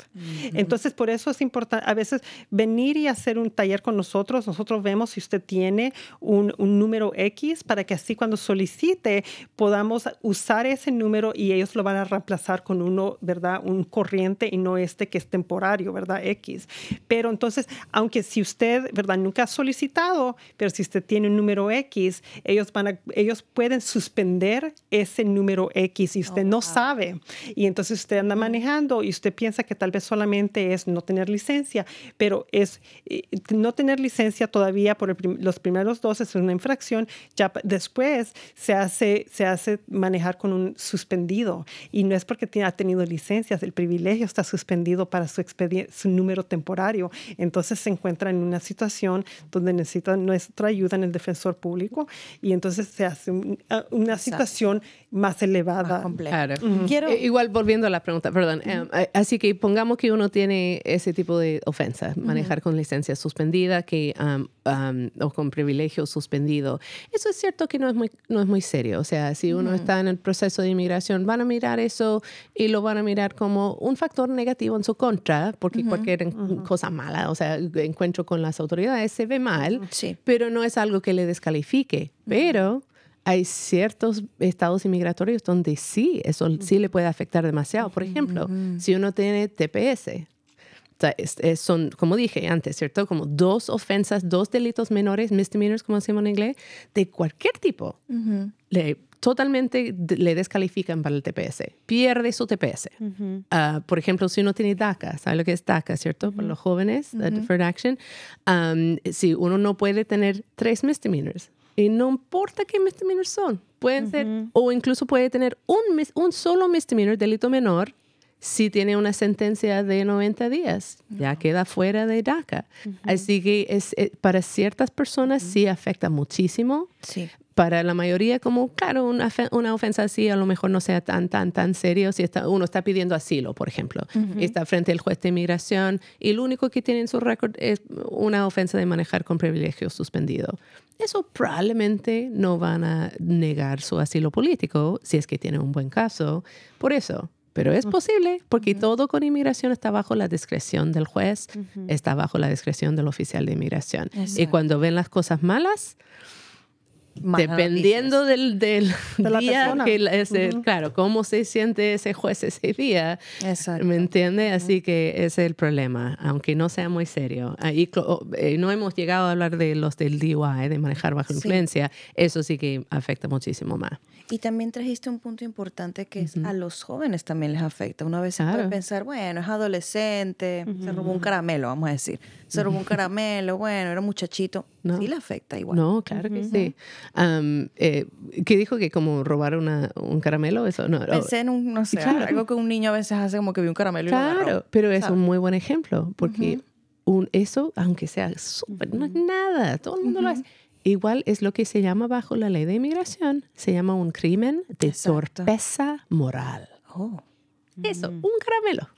Entonces, por eso es importante a veces venir y hacer un taller con nosotros. Nosotros vemos si usted tiene un, un número X para que así cuando solicite podamos usar ese número y ellos lo van a reemplazar con uno, ¿verdad? Un corriente y no este que es temporario, ¿verdad? X. Pero entonces, aunque si usted, ¿verdad? Nunca ha solicitado, pero si usted tiene un número X, ellos, van a, ellos pueden suspender ese número X y usted no sabe. Y entonces usted anda manejando y usted piensa que tal vez solamente es no tener licencia, pero es eh, no tener licencia todavía por prim- los primeros dos es una infracción. Ya después se hace, se hace manejar con un suspendido y no es porque ha tenido licencias, el privilegio está suspendido para su, su número temporario. Entonces se encuentra en una situación donde necesita nuestra ayuda en el defensor público y entonces se hace un- a- una situación más elevada. Más compleja. Claro. Quiero- Eh, Igual volviendo a la pregunta, perdón. eh, eh, así que pongamos que uno tiene ese tipo de ofensa, manejar con licencia suspendida que, am, am, o con privilegio suspendido. Eso es cierto que no es muy, no es muy serio. O sea, si uno está en el proceso de inmigración, van a mirar eso y lo van a mirar como un factor negativo en su contra, porque cualquier cosa mala, o sea, encuentro con las autoridades se ve mal, Sí. pero no es algo que le descalifique. Pero hay ciertos estados inmigratorios donde sí, eso sí le puede afectar demasiado. Por ejemplo, si uno tiene TPS, o sea, es- es- son, como dije antes, ¿cierto? Como dos ofensas, dos delitos menores, misdemeanors, como decimos en inglés, de cualquier tipo. Le, totalmente le descalifican para el TPS. Pierde su TPS. Ah, por ejemplo, si uno tiene DACA, ¿sabe lo que es DACA, cierto? Para los jóvenes, la Deferred Action. um, si uno no puede tener tres misdemeanors. Y no importa qué misdemeanors son. Pueden ser, o incluso puede tener un, un solo misdemeanor, delito menor, si tiene una sentencia de 90 días, ya queda fuera de DACA. Así que es, eh, para ciertas personas sí afecta muchísimo. Sí. Para la mayoría, como, claro, una, una ofensa así a lo mejor no sea tan, tan, tan serio si está, uno está pidiendo asilo, por ejemplo, y está frente al juez de inmigración y lo único que tiene en su récord es una ofensa de manejar con privilegio suspendido. Eso probablemente no van a negar su asilo político si es que tienen un buen caso. Por eso, pero es posible porque todo con inmigración está bajo la discreción del juez, está bajo la discreción del oficial de inmigración. Y Exacto. cuando ven las cosas malas, Malas dependiendo del, del De la día, persona. que la- ese- claro, cómo se siente ese juez ese día, Exacto. ¿me entiende? Así que ese es el problema, aunque no sea muy serio. Ahí clo- eh, no hemos llegado a hablar de los del DUI, de manejar bajo Sí. influencia, eso sí que afecta muchísimo más. Y también trajiste un punto importante que es a los jóvenes también les afecta. Una vez se puede Claro. pensar, bueno, es adolescente, se robó un caramelo, vamos a decir. Se robó un caramelo, bueno, era muchachito. No. Sí le afecta igual. No, claro que sí. Am, eh, ¿Qué dijo que como robar una, un caramelo? Eso no. Pensé en un, no sé, Claro. algo que un niño a veces hace como que vio un caramelo y lo Claro, agarró. pero es ¿sabes? un muy buen ejemplo, porque un, eso, aunque sea súper, no es nada, todo el mundo lo hace. Igual es lo que se llama bajo la ley de inmigración, se llama un crimen de Exacto. torpeza moral. Oh. Eso, un caramelo.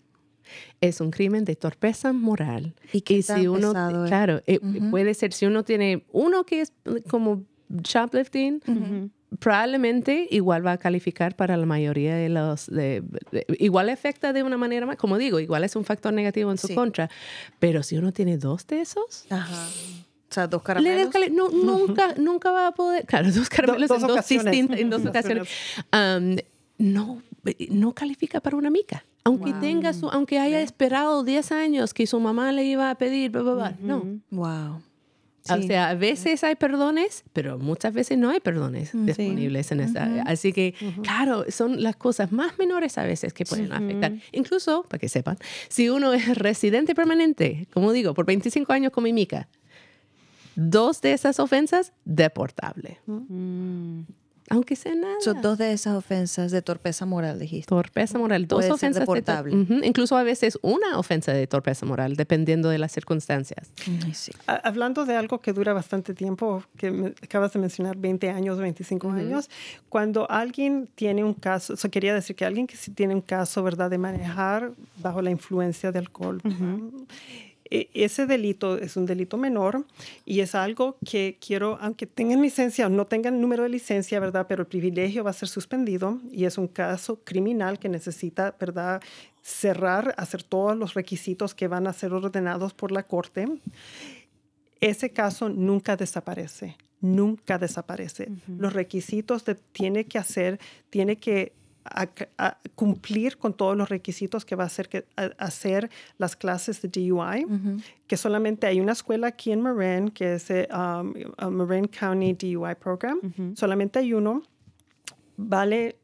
Es un crimen de torpeza moral. ¿Y qué tan si uno, pesado es? claro, eh, puede ser, si uno tiene uno que es como shoplifting, probablemente igual va a calificar para la mayoría de los, de, de- igual afecta de una manera más, como digo, igual es un factor negativo en su Sí. contra, pero si uno tiene dos de esos, Ajá. O sea, dos le caramelos. descali- no, nunca, nunca va a poder, claro, dos caramelos dos en dos ocasiones. distintas, en dos ocasiones, um, no, no califica para una mica. Aunque tenga su, aunque haya esperado 10 años que su mamá le iba a pedir, bla, bla, bla, no. Wow. O sea, a veces hay perdones, pero muchas veces no hay perdones disponibles en esta área. Así que, claro, son las cosas más menores a veces que pueden afectar. Incluso, para que sepan, si uno es residente permanente, como digo, por 25 años como Mica, dos de esas ofensas, deportable. Aunque sea nada. Son dos de esas ofensas de torpeza moral, dijiste. Torpeza moral, dos Puede ser ofensas. de tor- deportable. Ujú, Incluso a veces una ofensa de torpeza moral, dependiendo de las circunstancias. Ay, sí. Ha- Hablando de algo que dura bastante tiempo, que me- acabas de mencionar 20 años, 25 años, cuando alguien tiene un caso, eso quería decir que alguien que sí tiene un caso, ¿verdad?, de manejar bajo la influencia de alcohol. Ese delito es un delito menor y es algo que quiero, aunque tengan licencia o no tengan número de licencia, ¿verdad? Pero el privilegio va a ser suspendido y es un caso criminal que necesita, ¿verdad? Cerrar, hacer todos los requisitos que van a ser ordenados por la corte ese caso nunca desaparece, nunca desaparece. Los requisitos de, tiene que hacer, tiene que a- cumplir con todos los requisitos que va a hacer, que, a- hacer las clases de DUI, que solamente hay una escuela aquí en Marin, que es el um, uh, Marin County DUI Program, solamente hay uno, vale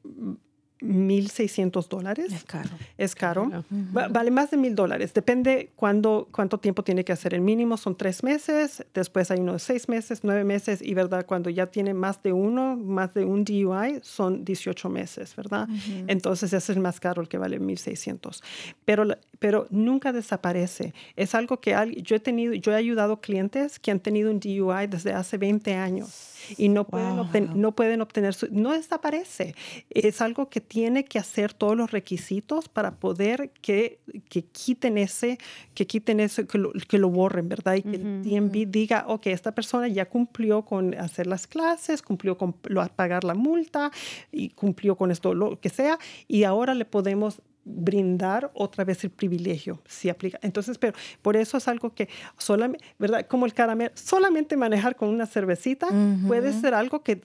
1.600 dólares. Es caro. Es caro. Va- vale más de mil dólares. Depende cuándo, cuánto tiempo tiene que hacer. El mínimo son tres meses, después hay unos seis meses, nueve meses y, ¿verdad? Cuando ya tiene más de uno, más de un DUI, son 18 meses, ¿verdad? Entonces ese es el más caro, el que vale 1.600. Pero, pero nunca desaparece. Es algo que yo he tenido, yo he ayudado clientes que han tenido un DUI desde hace 20 años y no pueden, Wow. obten- no pueden obtener su, no desaparece. Es algo que tiene que hacer todos los requisitos para poder que, que quiten ese, que quiten eso, que lo, que lo borren, ¿verdad? Y que el DMV diga, ok, esta persona ya cumplió con hacer las clases, cumplió con lo- pagar la multa y cumplió con esto, lo que sea, y ahora le podemos brindar otra vez el privilegio, si aplica. Entonces, pero por eso es algo que solamente, ¿verdad? Como el caramelo, solamente manejar con una cervecita puede ser algo que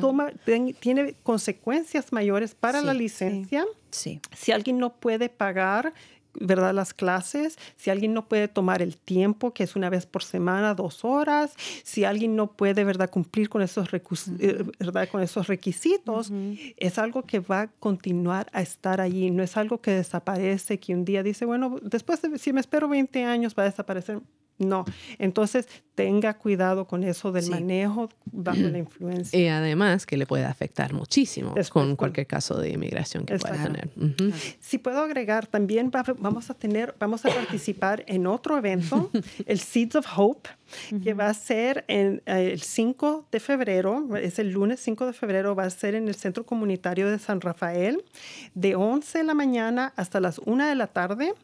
toma, ten- tiene consecuencias mayores para Sí, la sí. licencia. Sí. Si alguien no puede pagar, ¿verdad? Las clases, si alguien no puede tomar el tiempo, que es una vez por semana, dos horas, si alguien no puede, ¿verdad? Cumplir con esos, eh, ¿verdad? Con esos requisitos, es algo que va a continuar a estar allí. No es algo que desaparece, que un día dice, bueno, después de, si me espero 20 años va a desaparecer. No. Entonces, tenga cuidado con eso del Sí. manejo bajo la influencia. Y además que le puede afectar muchísimo Después, con cualquier caso de inmigración que pueda tener. Si puedo agregar, también va- vamos a tener, vamos a participar en otro evento, el Seeds of Hope, que va a ser en, eh, el 5 de febrero, es el lunes 5 de febrero, va a ser en el Centro Comunitario de San Rafael, de 11 de la mañana hasta las 1 de la tarde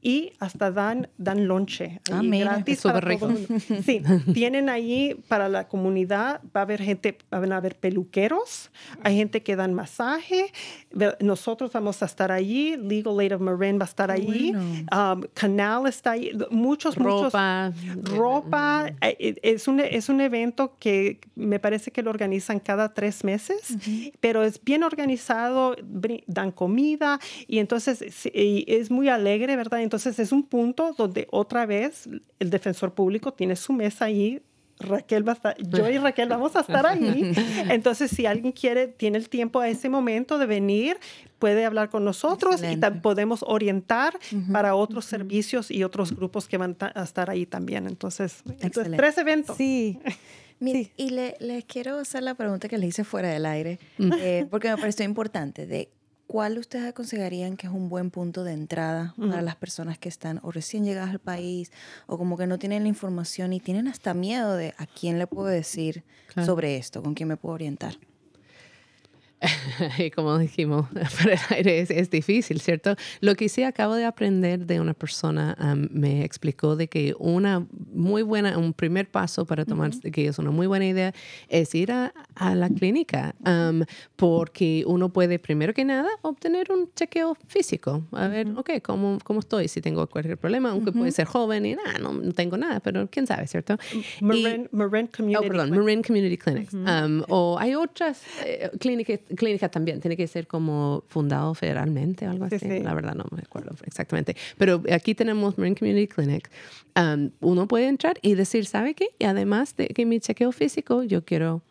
y hasta dan, dan lonche. Ah, mira, gratis para todo el mundo. Sí, tienen ahí para la comunidad, va a haber gente, van a haber peluqueros, hay gente que dan masaje, nosotros vamos a estar allí, Legal Aid of Marin va a estar allí, um, Canal está ahí, muchos, muchos Ropa. Eh, eh, Es un, es un evento que me parece que lo organizan cada tres meses, pero es bien organizado, dan comida y entonces y es muy alegre, ¿verdad? Entonces es un punto donde otra vez el defensor público tiene su mesa ahí. Raquel va a estar, yo y Raquel vamos a estar ahí. Entonces, si alguien quiere, tiene el tiempo a ese momento de venir, puede hablar con nosotros y Excelente. podemos orientar para otros servicios y otros grupos que van a estar ahí también. Entonces, tres eventos. Sí. Mire, Sí. Y le- les quiero hacer la pregunta que le hice fuera del aire, eh, porque me pareció importante, de cuál ustedes aconsejarían que es un buen punto de entrada para las personas que están o recién llegadas al país o como que no tienen la información y tienen hasta miedo de a quién le puedo decir Claro. sobre esto, con quién me puedo orientar. y como dijimos, para el aire es, es difícil, ¿cierto? Lo que sí acabo de aprender de una persona um, me explicó de que una muy buena, un primer paso para tomar, que es una muy buena idea, es ir a, a la clínica, um, porque uno puede, primero que nada, obtener un chequeo físico, a ver, ok, ¿cómo, ¿cómo estoy? Si tengo cualquier problema, aunque puede ser joven y nada, no, no tengo nada, pero quién sabe, ¿cierto? Y- Marin, Marin Oh, Community. perdón, Clinic. Marin Community Clinics. Um, o hay otras eh, clínicas clínica también tiene que ser como fundado federalmente o algo Sí, así. sí. La verdad no me acuerdo exactamente. Pero aquí tenemos Marine Community Clinic. Um, uno puede entrar y decir, ¿sabe qué? Y además de que mi chequeo físico, yo quiero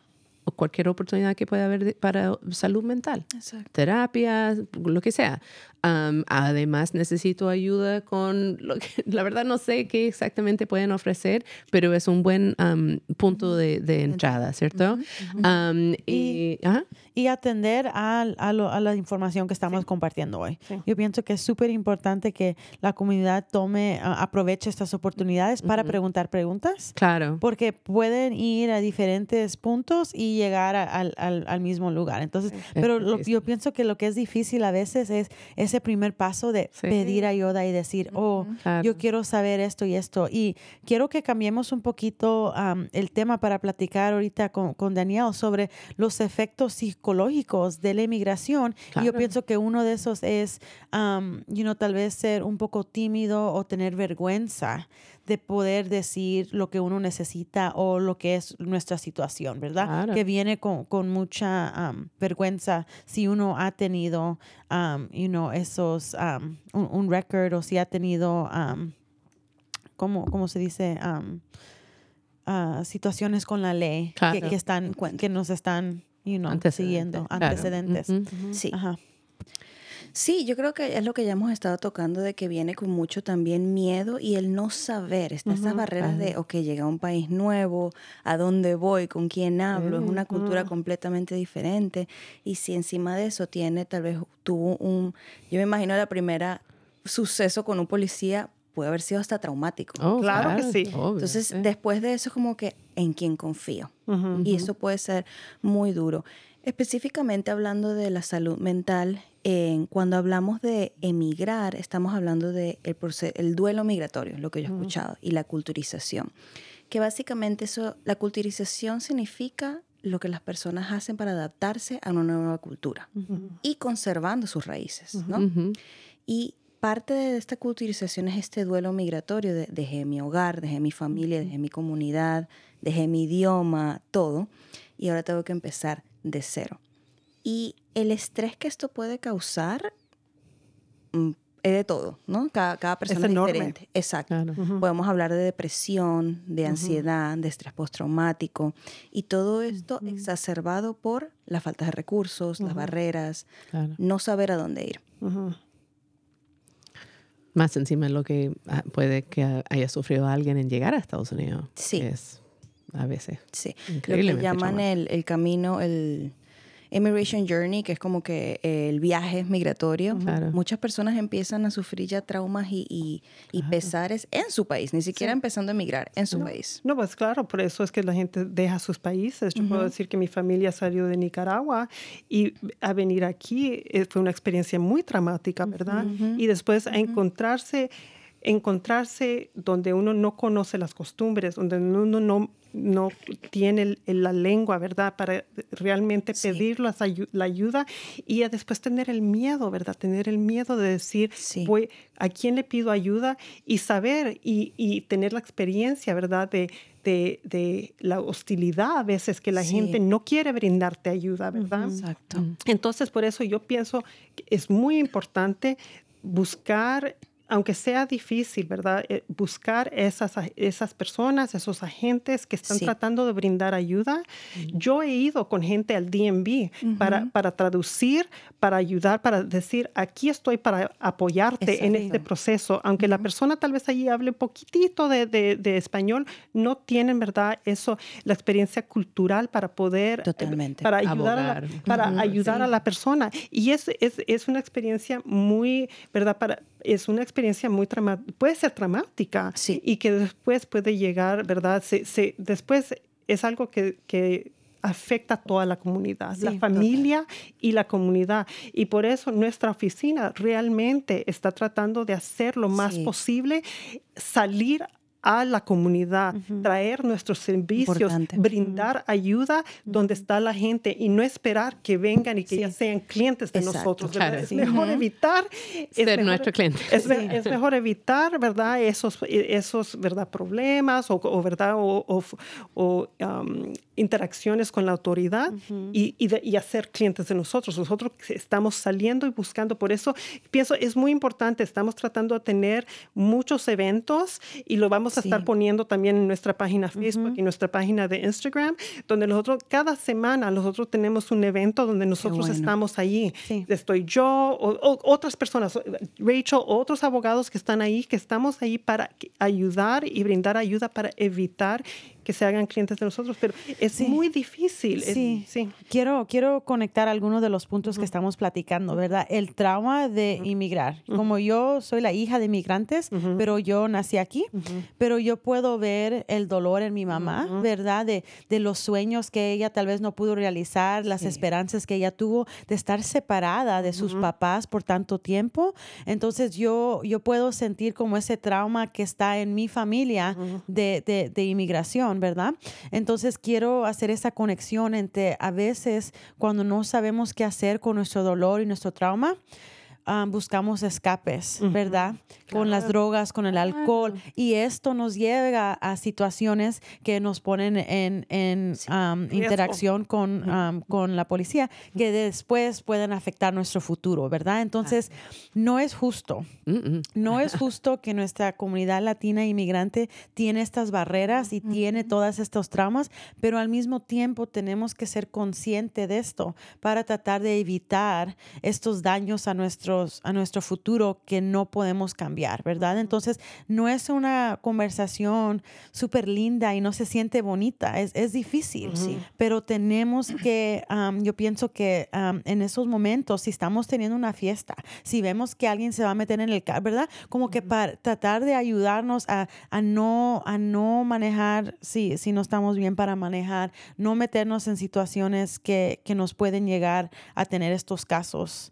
cualquier oportunidad que pueda haber para salud mental Exacto. terapias, lo que sea. Am, además, necesito ayuda con lo que, la verdad no sé qué exactamente pueden ofrecer, pero es un buen am, punto de, de entrada, ¿cierto? Am, y, y atender a, a lo- a la información que estamos compartiendo hoy. Sí. Yo pienso que es súper importante que la comunidad tome, aproveche estas oportunidades para preguntar preguntas, Claro. porque pueden ir a diferentes puntos y llegar a- al, al- mismo lugar. Entonces, pero lo- yo pienso que lo que es difícil a veces es ese primer paso de Sí. pedir ayuda y decir, oh, Claro. yo quiero saber esto y esto. Y quiero que cambiemos un poquito el tema para platicar ahorita con, con Daniel sobre los efectos psicológicos de la inmigración. Y yo Claro. pienso que uno de esos es, um, you know, tal vez ser un poco tímido o tener vergüenza de poder decir lo que uno necesita o lo que es nuestra situación, ¿verdad? Claro. Que viene con, con mucha am, vergüenza si uno ha tenido, um, you know, esos, um, un, un record o si ha tenido, um, ¿cómo, cómo se dice? Um, ah, situaciones con la ley que, Claro. que están, que nos están, you know, Antecedentes, siguiendo, claro. antecedentes. Sí. Ajá. Sí, yo creo que es lo que ya hemos estado tocando de que viene con mucho también miedo y el no saber, está esas barreras de, ok, llega a un país nuevo, a dónde voy, con quién hablo, es una cultura completamente diferente y si encima de eso tiene, tal vez tuvo un, yo me imagino la primera suceso con un policía puede haber sido hasta traumático. Oh, Claro que sí. obvio, Entonces, después de eso, es como que en quién confío. Y eso puede ser muy duro. Específicamente hablando de la salud mental, en- cuando hablamos de emigrar, estamos hablando del de el, el duelo migratorio, lo que yo he escuchado, y la culturización. Que básicamente eso, la culturización significa lo que las personas hacen para adaptarse a una nueva cultura y conservando sus raíces, ¿no? Y parte de esta culturización es este duelo migratorio de dejé mi hogar, dejé mi familia, dejé mi comunidad, dejé mi idioma, todo, y ahora tengo que empezar de cero. Y el estrés que esto puede causar mm, es de todo, ¿no? Cada, cada persona es, diferente. Exacto. Claro. Podemos hablar de depresión, de ansiedad, de estrés postraumático y todo esto exacerbado por la falta de recursos, las barreras, Claro. no saber a dónde ir. Más encima de lo que ah, puede que haya sufrido alguien en llegar a Estados Unidos. Sí. Es a veces. Sí, lo que llaman el, el camino, el Immigration Journey, que es como que el viaje migratorio. Claro. Muchas personas empiezan a sufrir ya traumas y, y- y pesares en su país, ni siquiera empezando a emigrar, en su país. No, pues claro, por eso es que la gente deja sus países. Yo puedo decir que mi familia salió de Nicaragua y a venir aquí eh, fue una experiencia muy traumática, ¿verdad? Y después a encontrarse, encontrarse donde uno no conoce las costumbres, donde uno no, no tiene el- la lengua, ¿verdad? Para realmente Sí. pedir las la ayuda y a después tener el miedo, ¿verdad? Tener el miedo de decir, Sí. voy, ¿a quién le pido ayuda? Y saber y, y tener la experiencia, ¿verdad? De, de, de la hostilidad a veces que la Sí. gente no quiere brindarte ayuda, ¿verdad? Exacto. Entonces, por eso yo pienso que es muy importante buscar, aunque sea difícil, ¿verdad? Eh, buscar esas, a- esas personas, esos agentes que están Sí. tratando de brindar ayuda. Yo he ido con gente al DMV para, para traducir, para ayudar, para decir, aquí estoy para apoyarte en este proceso. Aunque la persona tal vez allí hable un poquitito de, de- de español, no tienen, ¿verdad? Eso, la experiencia cultural para poder... eh, Totalmente. Para ayudar, a la, para ayudar a la persona. Y es, es, es una experiencia muy, ¿verdad? Para, es una experiencia muy traumática, puede ser traumática Sí. y que después puede llegar, ¿verdad? Se, se- después es algo que, que afecta a toda la comunidad, Sí, la total. familia y la comunidad. Y por eso nuestra oficina realmente está tratando de hacer lo más Sí. posible, salir a la comunidad, traer nuestros servicios, Importante. brindar ayuda donde está la gente y no esperar que vengan y que ya Sí. sean clientes de Exacto. nosotros. Claro. Es Sí. mejor evitar es Ser mejor- nuestro cliente. Es, me- es mejor evitar, ¿verdad? Esos, esos ¿verdad? Problemas o, o, ¿verdad? O, o- o, um, interacciones con la autoridad y, y de- y hacer clientes de nosotros. Nosotros estamos saliendo y buscando. Por eso pienso, es muy importante. Estamos tratando de tener muchos eventos y lo vamos a Sí. estar poniendo también en nuestra página Facebook y nuestra página de Instagram, donde nosotros cada semana nosotros tenemos un evento donde nosotros bueno. estamos allí. Sí. Estoy yo o, o otras personas, Rachel, otros abogados que están ahí, que estamos ahí para ayudar y brindar ayuda para evitar que se hagan clientes de nosotros, pero es Sí. muy difícil. es- Sí. sí. Quiero, quiero conectar algunos de los puntos que estamos platicando, ¿verdad? El trauma de inmigrar. Como yo soy la hija de inmigrantes, pero yo nací aquí, pero yo puedo ver el dolor en mi mamá, ¿verdad? De, de los sueños que ella tal vez no pudo realizar, las esperanzas que ella tuvo de estar separada de sus papás por tanto tiempo. Entonces yo, yo puedo sentir como ese trauma que está en mi familia de, de- de inmigración, ¿verdad? Entonces quiero hacer esa conexión entre a veces cuando no sabemos qué hacer con nuestro dolor y nuestro trauma. Ah, buscamos escapes, ¿verdad? Con las drogas, con el alcohol. Y esto nos lleva a situaciones que nos ponen en, en interacción con, con la policía, que después pueden afectar nuestro futuro, ¿verdad? Entonces, no es justo. No es justo que nuestra comunidad latina inmigrante tiene estas barreras y tiene todos estos traumas, pero al mismo tiempo tenemos que ser conscientes de esto para tratar de evitar estos daños a, nuestros, a nuestro futuro que no podemos cambiar, ¿verdad? Entonces, no es una conversación súper linda y no se siente bonita, es, es difícil, pero tenemos que, am, yo pienso que am, en esos momentos, si estamos teniendo una fiesta, si vemos que alguien se va a meter en el carro, ¿verdad? Como que para tratar de ayudarnos a, a no, a no manejar, si, si no estamos bien para manejar, no meternos en situaciones que, que nos pueden llegar a tener estos casos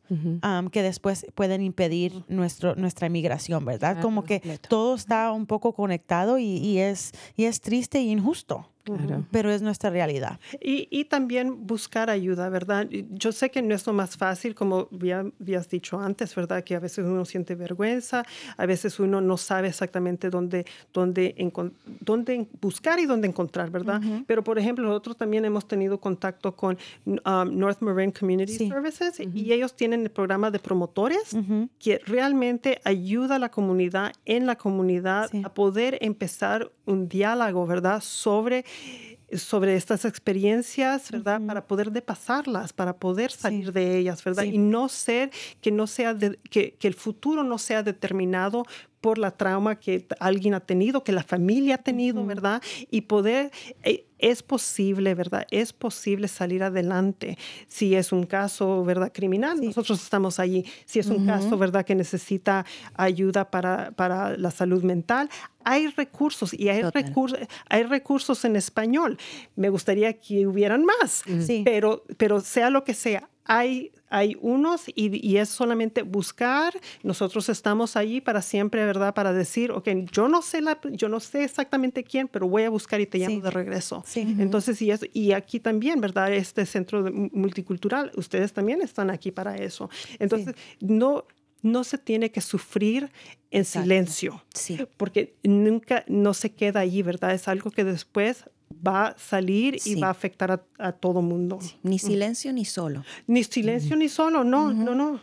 que después pueden impedir nuestro, nuestra inmigración, ¿verdad? Como que todo está un poco conectado y, y es, y es triste e injusto. Claro. Pero es nuestra realidad. Y, y también buscar ayuda, ¿verdad? Yo sé que no es lo más fácil, como ya habías dicho antes, ¿verdad? Que a veces uno siente vergüenza, a veces uno no sabe exactamente dónde, dónde, dónde buscar y dónde encontrar, ¿verdad? Pero, por ejemplo, nosotros también hemos tenido contacto con um, North Marin Community Sí. Services y ellos tienen el programa de promotores que realmente ayuda a la comunidad, en la comunidad, Sí. a poder empezar un diálogo, ¿verdad? Sobre sobre estas experiencias, ¿verdad? Para poder de pasarlas, para poder salir de ellas, ¿verdad? Sí. Y no ser, que no sea, de- que, que el futuro no sea determinado por la trauma que alguien ha tenido, que la familia ha tenido, ¿verdad? Y poder, eh, es posible, ¿verdad? Es posible salir adelante. Si es un caso, ¿verdad? Criminal, nosotros estamos allí. Si es un caso, ¿verdad? Que necesita ayuda para, para la salud mental, hay recursos y hay, recursos hay recursos en español. Me gustaría que hubieran más, Sí. pero, pero sea lo que sea, hay, hay unos y, y es solamente buscar. Nosotros estamos allí para siempre, ¿verdad? Para decir, ok, yo no sé, la, yo no sé exactamente quién, pero voy a buscar y te llamo Sí. de regreso. Sí. Entonces, y, eso, y aquí también, ¿verdad? Este centro multicultural, ustedes también están aquí para eso. Entonces, no, no se tiene que sufrir en silencio Sí. porque nunca no se queda allí, ¿verdad? Es algo que después va a salir y va a afectar a, a todo mundo. Ni silencio ni solo. Ni silencio ni solo, no, no, no.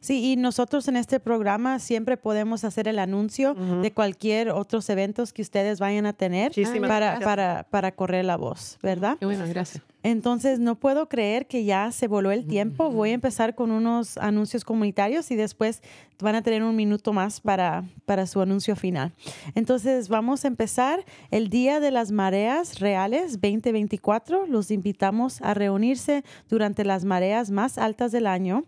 Sí, y nosotros en este programa siempre podemos hacer el anuncio de cualquier otros eventos que ustedes vayan a tener Muchísimas para, gracias. para, para correr la voz, ¿verdad? Qué bueno, gracias. Entonces, no puedo creer que ya se voló el tiempo. Voy a empezar con unos anuncios comunitarios y después van a tener un minuto más para, para su anuncio final. Entonces, vamos a empezar el Día de las Mareas Reales 2024. Los invitamos a reunirse durante las mareas más altas del año,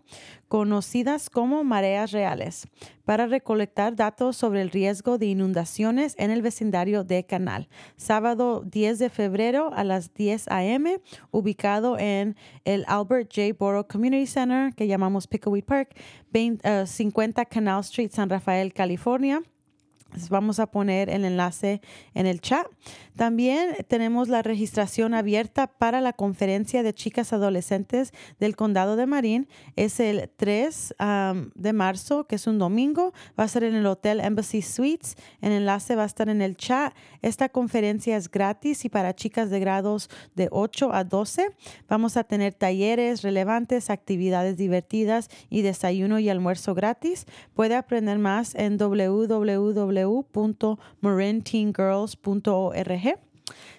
conocidas como mareas reales, para recolectar datos sobre el riesgo de inundaciones en el vecindario de Canal. Sábado 10 de febrero a las 10 a.m., ubicado en el Albert J. Borough Community Center, que llamamos Pickaway Park, 20, eh, 50 Canal Street, San Rafael, California. Vamos a poner el enlace en el chat. También tenemos la registración abierta para la conferencia de chicas adolescentes del condado de Marín. Es el 3 um, de marzo, que es un domingo. Va a ser en el Hotel Embassy Suites. El enlace va a estar en el chat. Esta conferencia es gratis y para chicas de grados de 8 a 12. Vamos a tener talleres relevantes, actividades divertidas y desayuno y almuerzo gratis. Puede aprender más en www www.marinteengirls.org.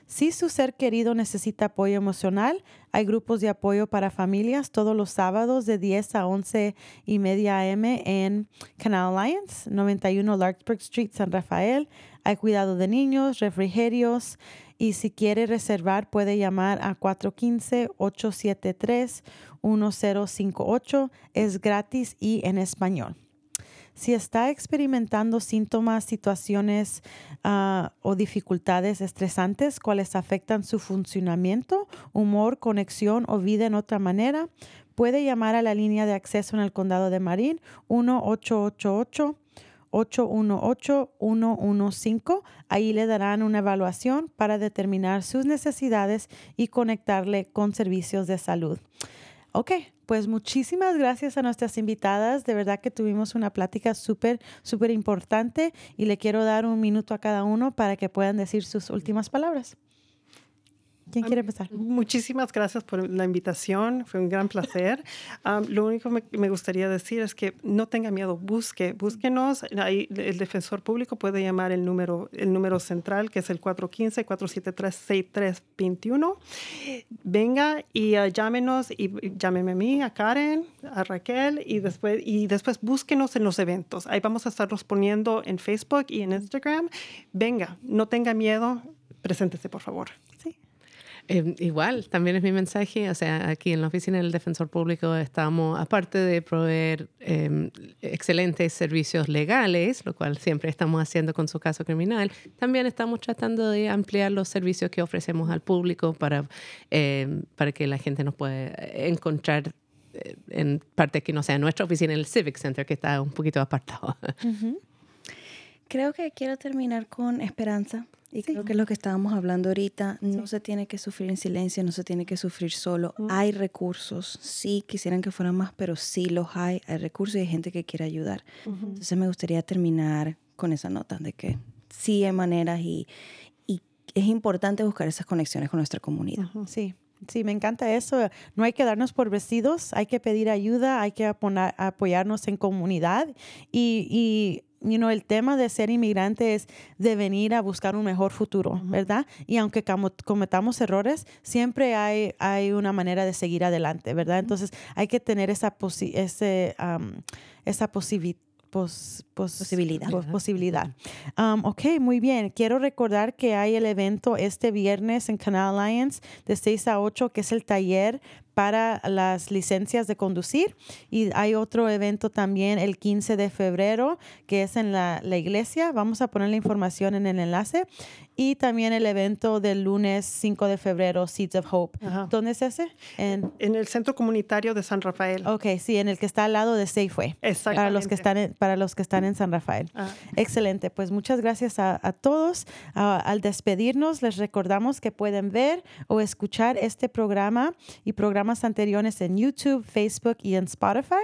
Si su ser querido necesita apoyo emocional, hay grupos de apoyo para familias todos los sábados de 10 a 11 y media am en Canal Alliance, 91 Larkspur Street, San Rafael. Hay cuidado de niños, refrigerios y si quiere reservar puede llamar a 415-873-1058. Es gratis y en español. Si está experimentando síntomas, situaciones ah, o dificultades estresantes, cuales afectan su funcionamiento, humor, conexión o vida en otra manera, puede llamar a la línea de acceso en el condado de Marín 1-888. 818-115. Ahí le darán una evaluación para determinar sus necesidades y conectarle con servicios de salud. Ok, pues muchísimas gracias a nuestras invitadas. De verdad que tuvimos una plática súper, súper importante y le quiero dar un minuto a cada uno para que puedan decir sus últimas palabras. ¿Quién quiere empezar? Muchísimas gracias por la invitación, fue un gran placer. lo único que me gustaría decir es que no tenga miedo, busque, búsquenos. Ahí el defensor público puede llamar el número, el número central, que es el 415-473-6321. Venga y uh, llámenos y llámeme a mí, a Karen, a Raquel y después, y después búsquenos en los eventos. Ahí vamos a estarlos poniendo en Facebook y en Instagram. Venga, no tenga miedo, preséntese por favor. Eh, igual, también es mi mensaje, o sea, aquí en la oficina del defensor público estamos, aparte de proveer em, excelentes servicios legales, lo cual siempre estamos haciendo con su caso criminal, también estamos tratando de ampliar los servicios que ofrecemos al público para, em, para que la gente nos pueda encontrar eh, en parte que no sea nuestra oficina el Civic Center, que está un poquito apartado. Creo que quiero terminar con esperanza y creo que es lo que estábamos hablando ahorita, no se tiene que sufrir en silencio, no se tiene que sufrir solo. Hay recursos, sí, quisieran que fueran más, pero sí los hay, hay recursos y hay gente que quiere ayudar. Entonces me gustaría terminar con esa nota de que sí hay maneras y, y es importante buscar esas conexiones con nuestra comunidad. Sí. Sí, me encanta eso. No hay que darnos por vestidos, hay que pedir ayuda, hay que apoyarnos en comunidad y, y you know, el tema de ser inmigrante es de venir a buscar un mejor futuro, ¿verdad? Y aunque cometamos errores, siempre hay, hay una manera de seguir adelante, ¿verdad? Entonces hay que tener esa, ese, esa posibilidad posibilidad. posibilidad. ok, muy bien. Quiero recordar que hay el evento este viernes en Canal Alliance de 6 a 8, que es el taller para las licencias de conducir. Y hay otro evento también el 15 de febrero, que es en la, la iglesia. Vamos a poner la información en el enlace. Y también el evento del lunes 5 de febrero, Seeds of Hope. ¿Dónde es ese? En, en, el Centro Comunitario de San Rafael. Ok, sí, en el que está al lado de Safeway. Exactamente. Para los que están en, para los que están en San Rafael. Excelente, pues muchas gracias a, a todos. al despedirnos, les recordamos que pueden ver o escuchar este programa y programas anteriores en YouTube, Facebook y en Spotify.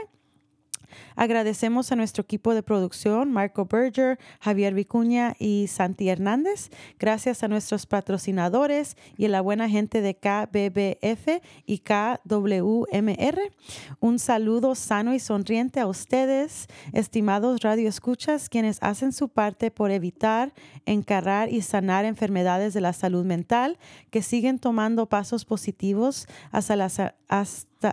Agradecemos a nuestro equipo de producción, Marco Berger, Javier Vicuña y Santi Hernández. Gracias a nuestros patrocinadores y a la buena gente de KBBF y KWMR. Un saludo sano y sonriente a ustedes, estimados radioescuchas, quienes hacen su parte por evitar, encarrar y sanar enfermedades de la salud mental, que siguen tomando pasos positivos hacia la,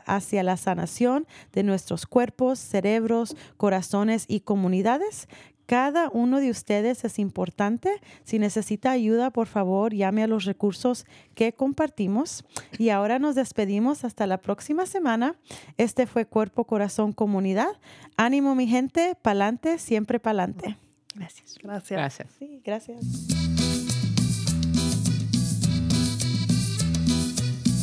hacia la sanación de nuestros cuerpos, cerebros, corazones y comunidades. Cada uno de ustedes es importante. Si necesita ayuda, por favor, llame a los recursos que compartimos. Y ahora nos despedimos hasta la próxima semana. Este fue Cuerpo, Corazón, Comunidad. Ánimo, mi gente. Pa'lante, siempre pa'lante. Gracias. Gracias. Gracias. Sí, gracias.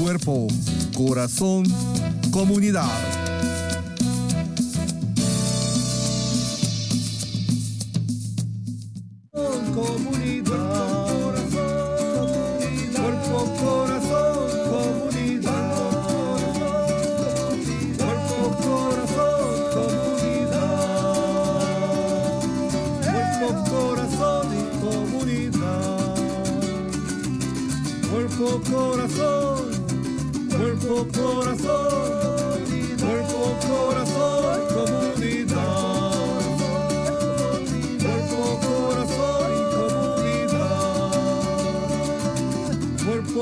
Cuerpo, corazón, comunidad.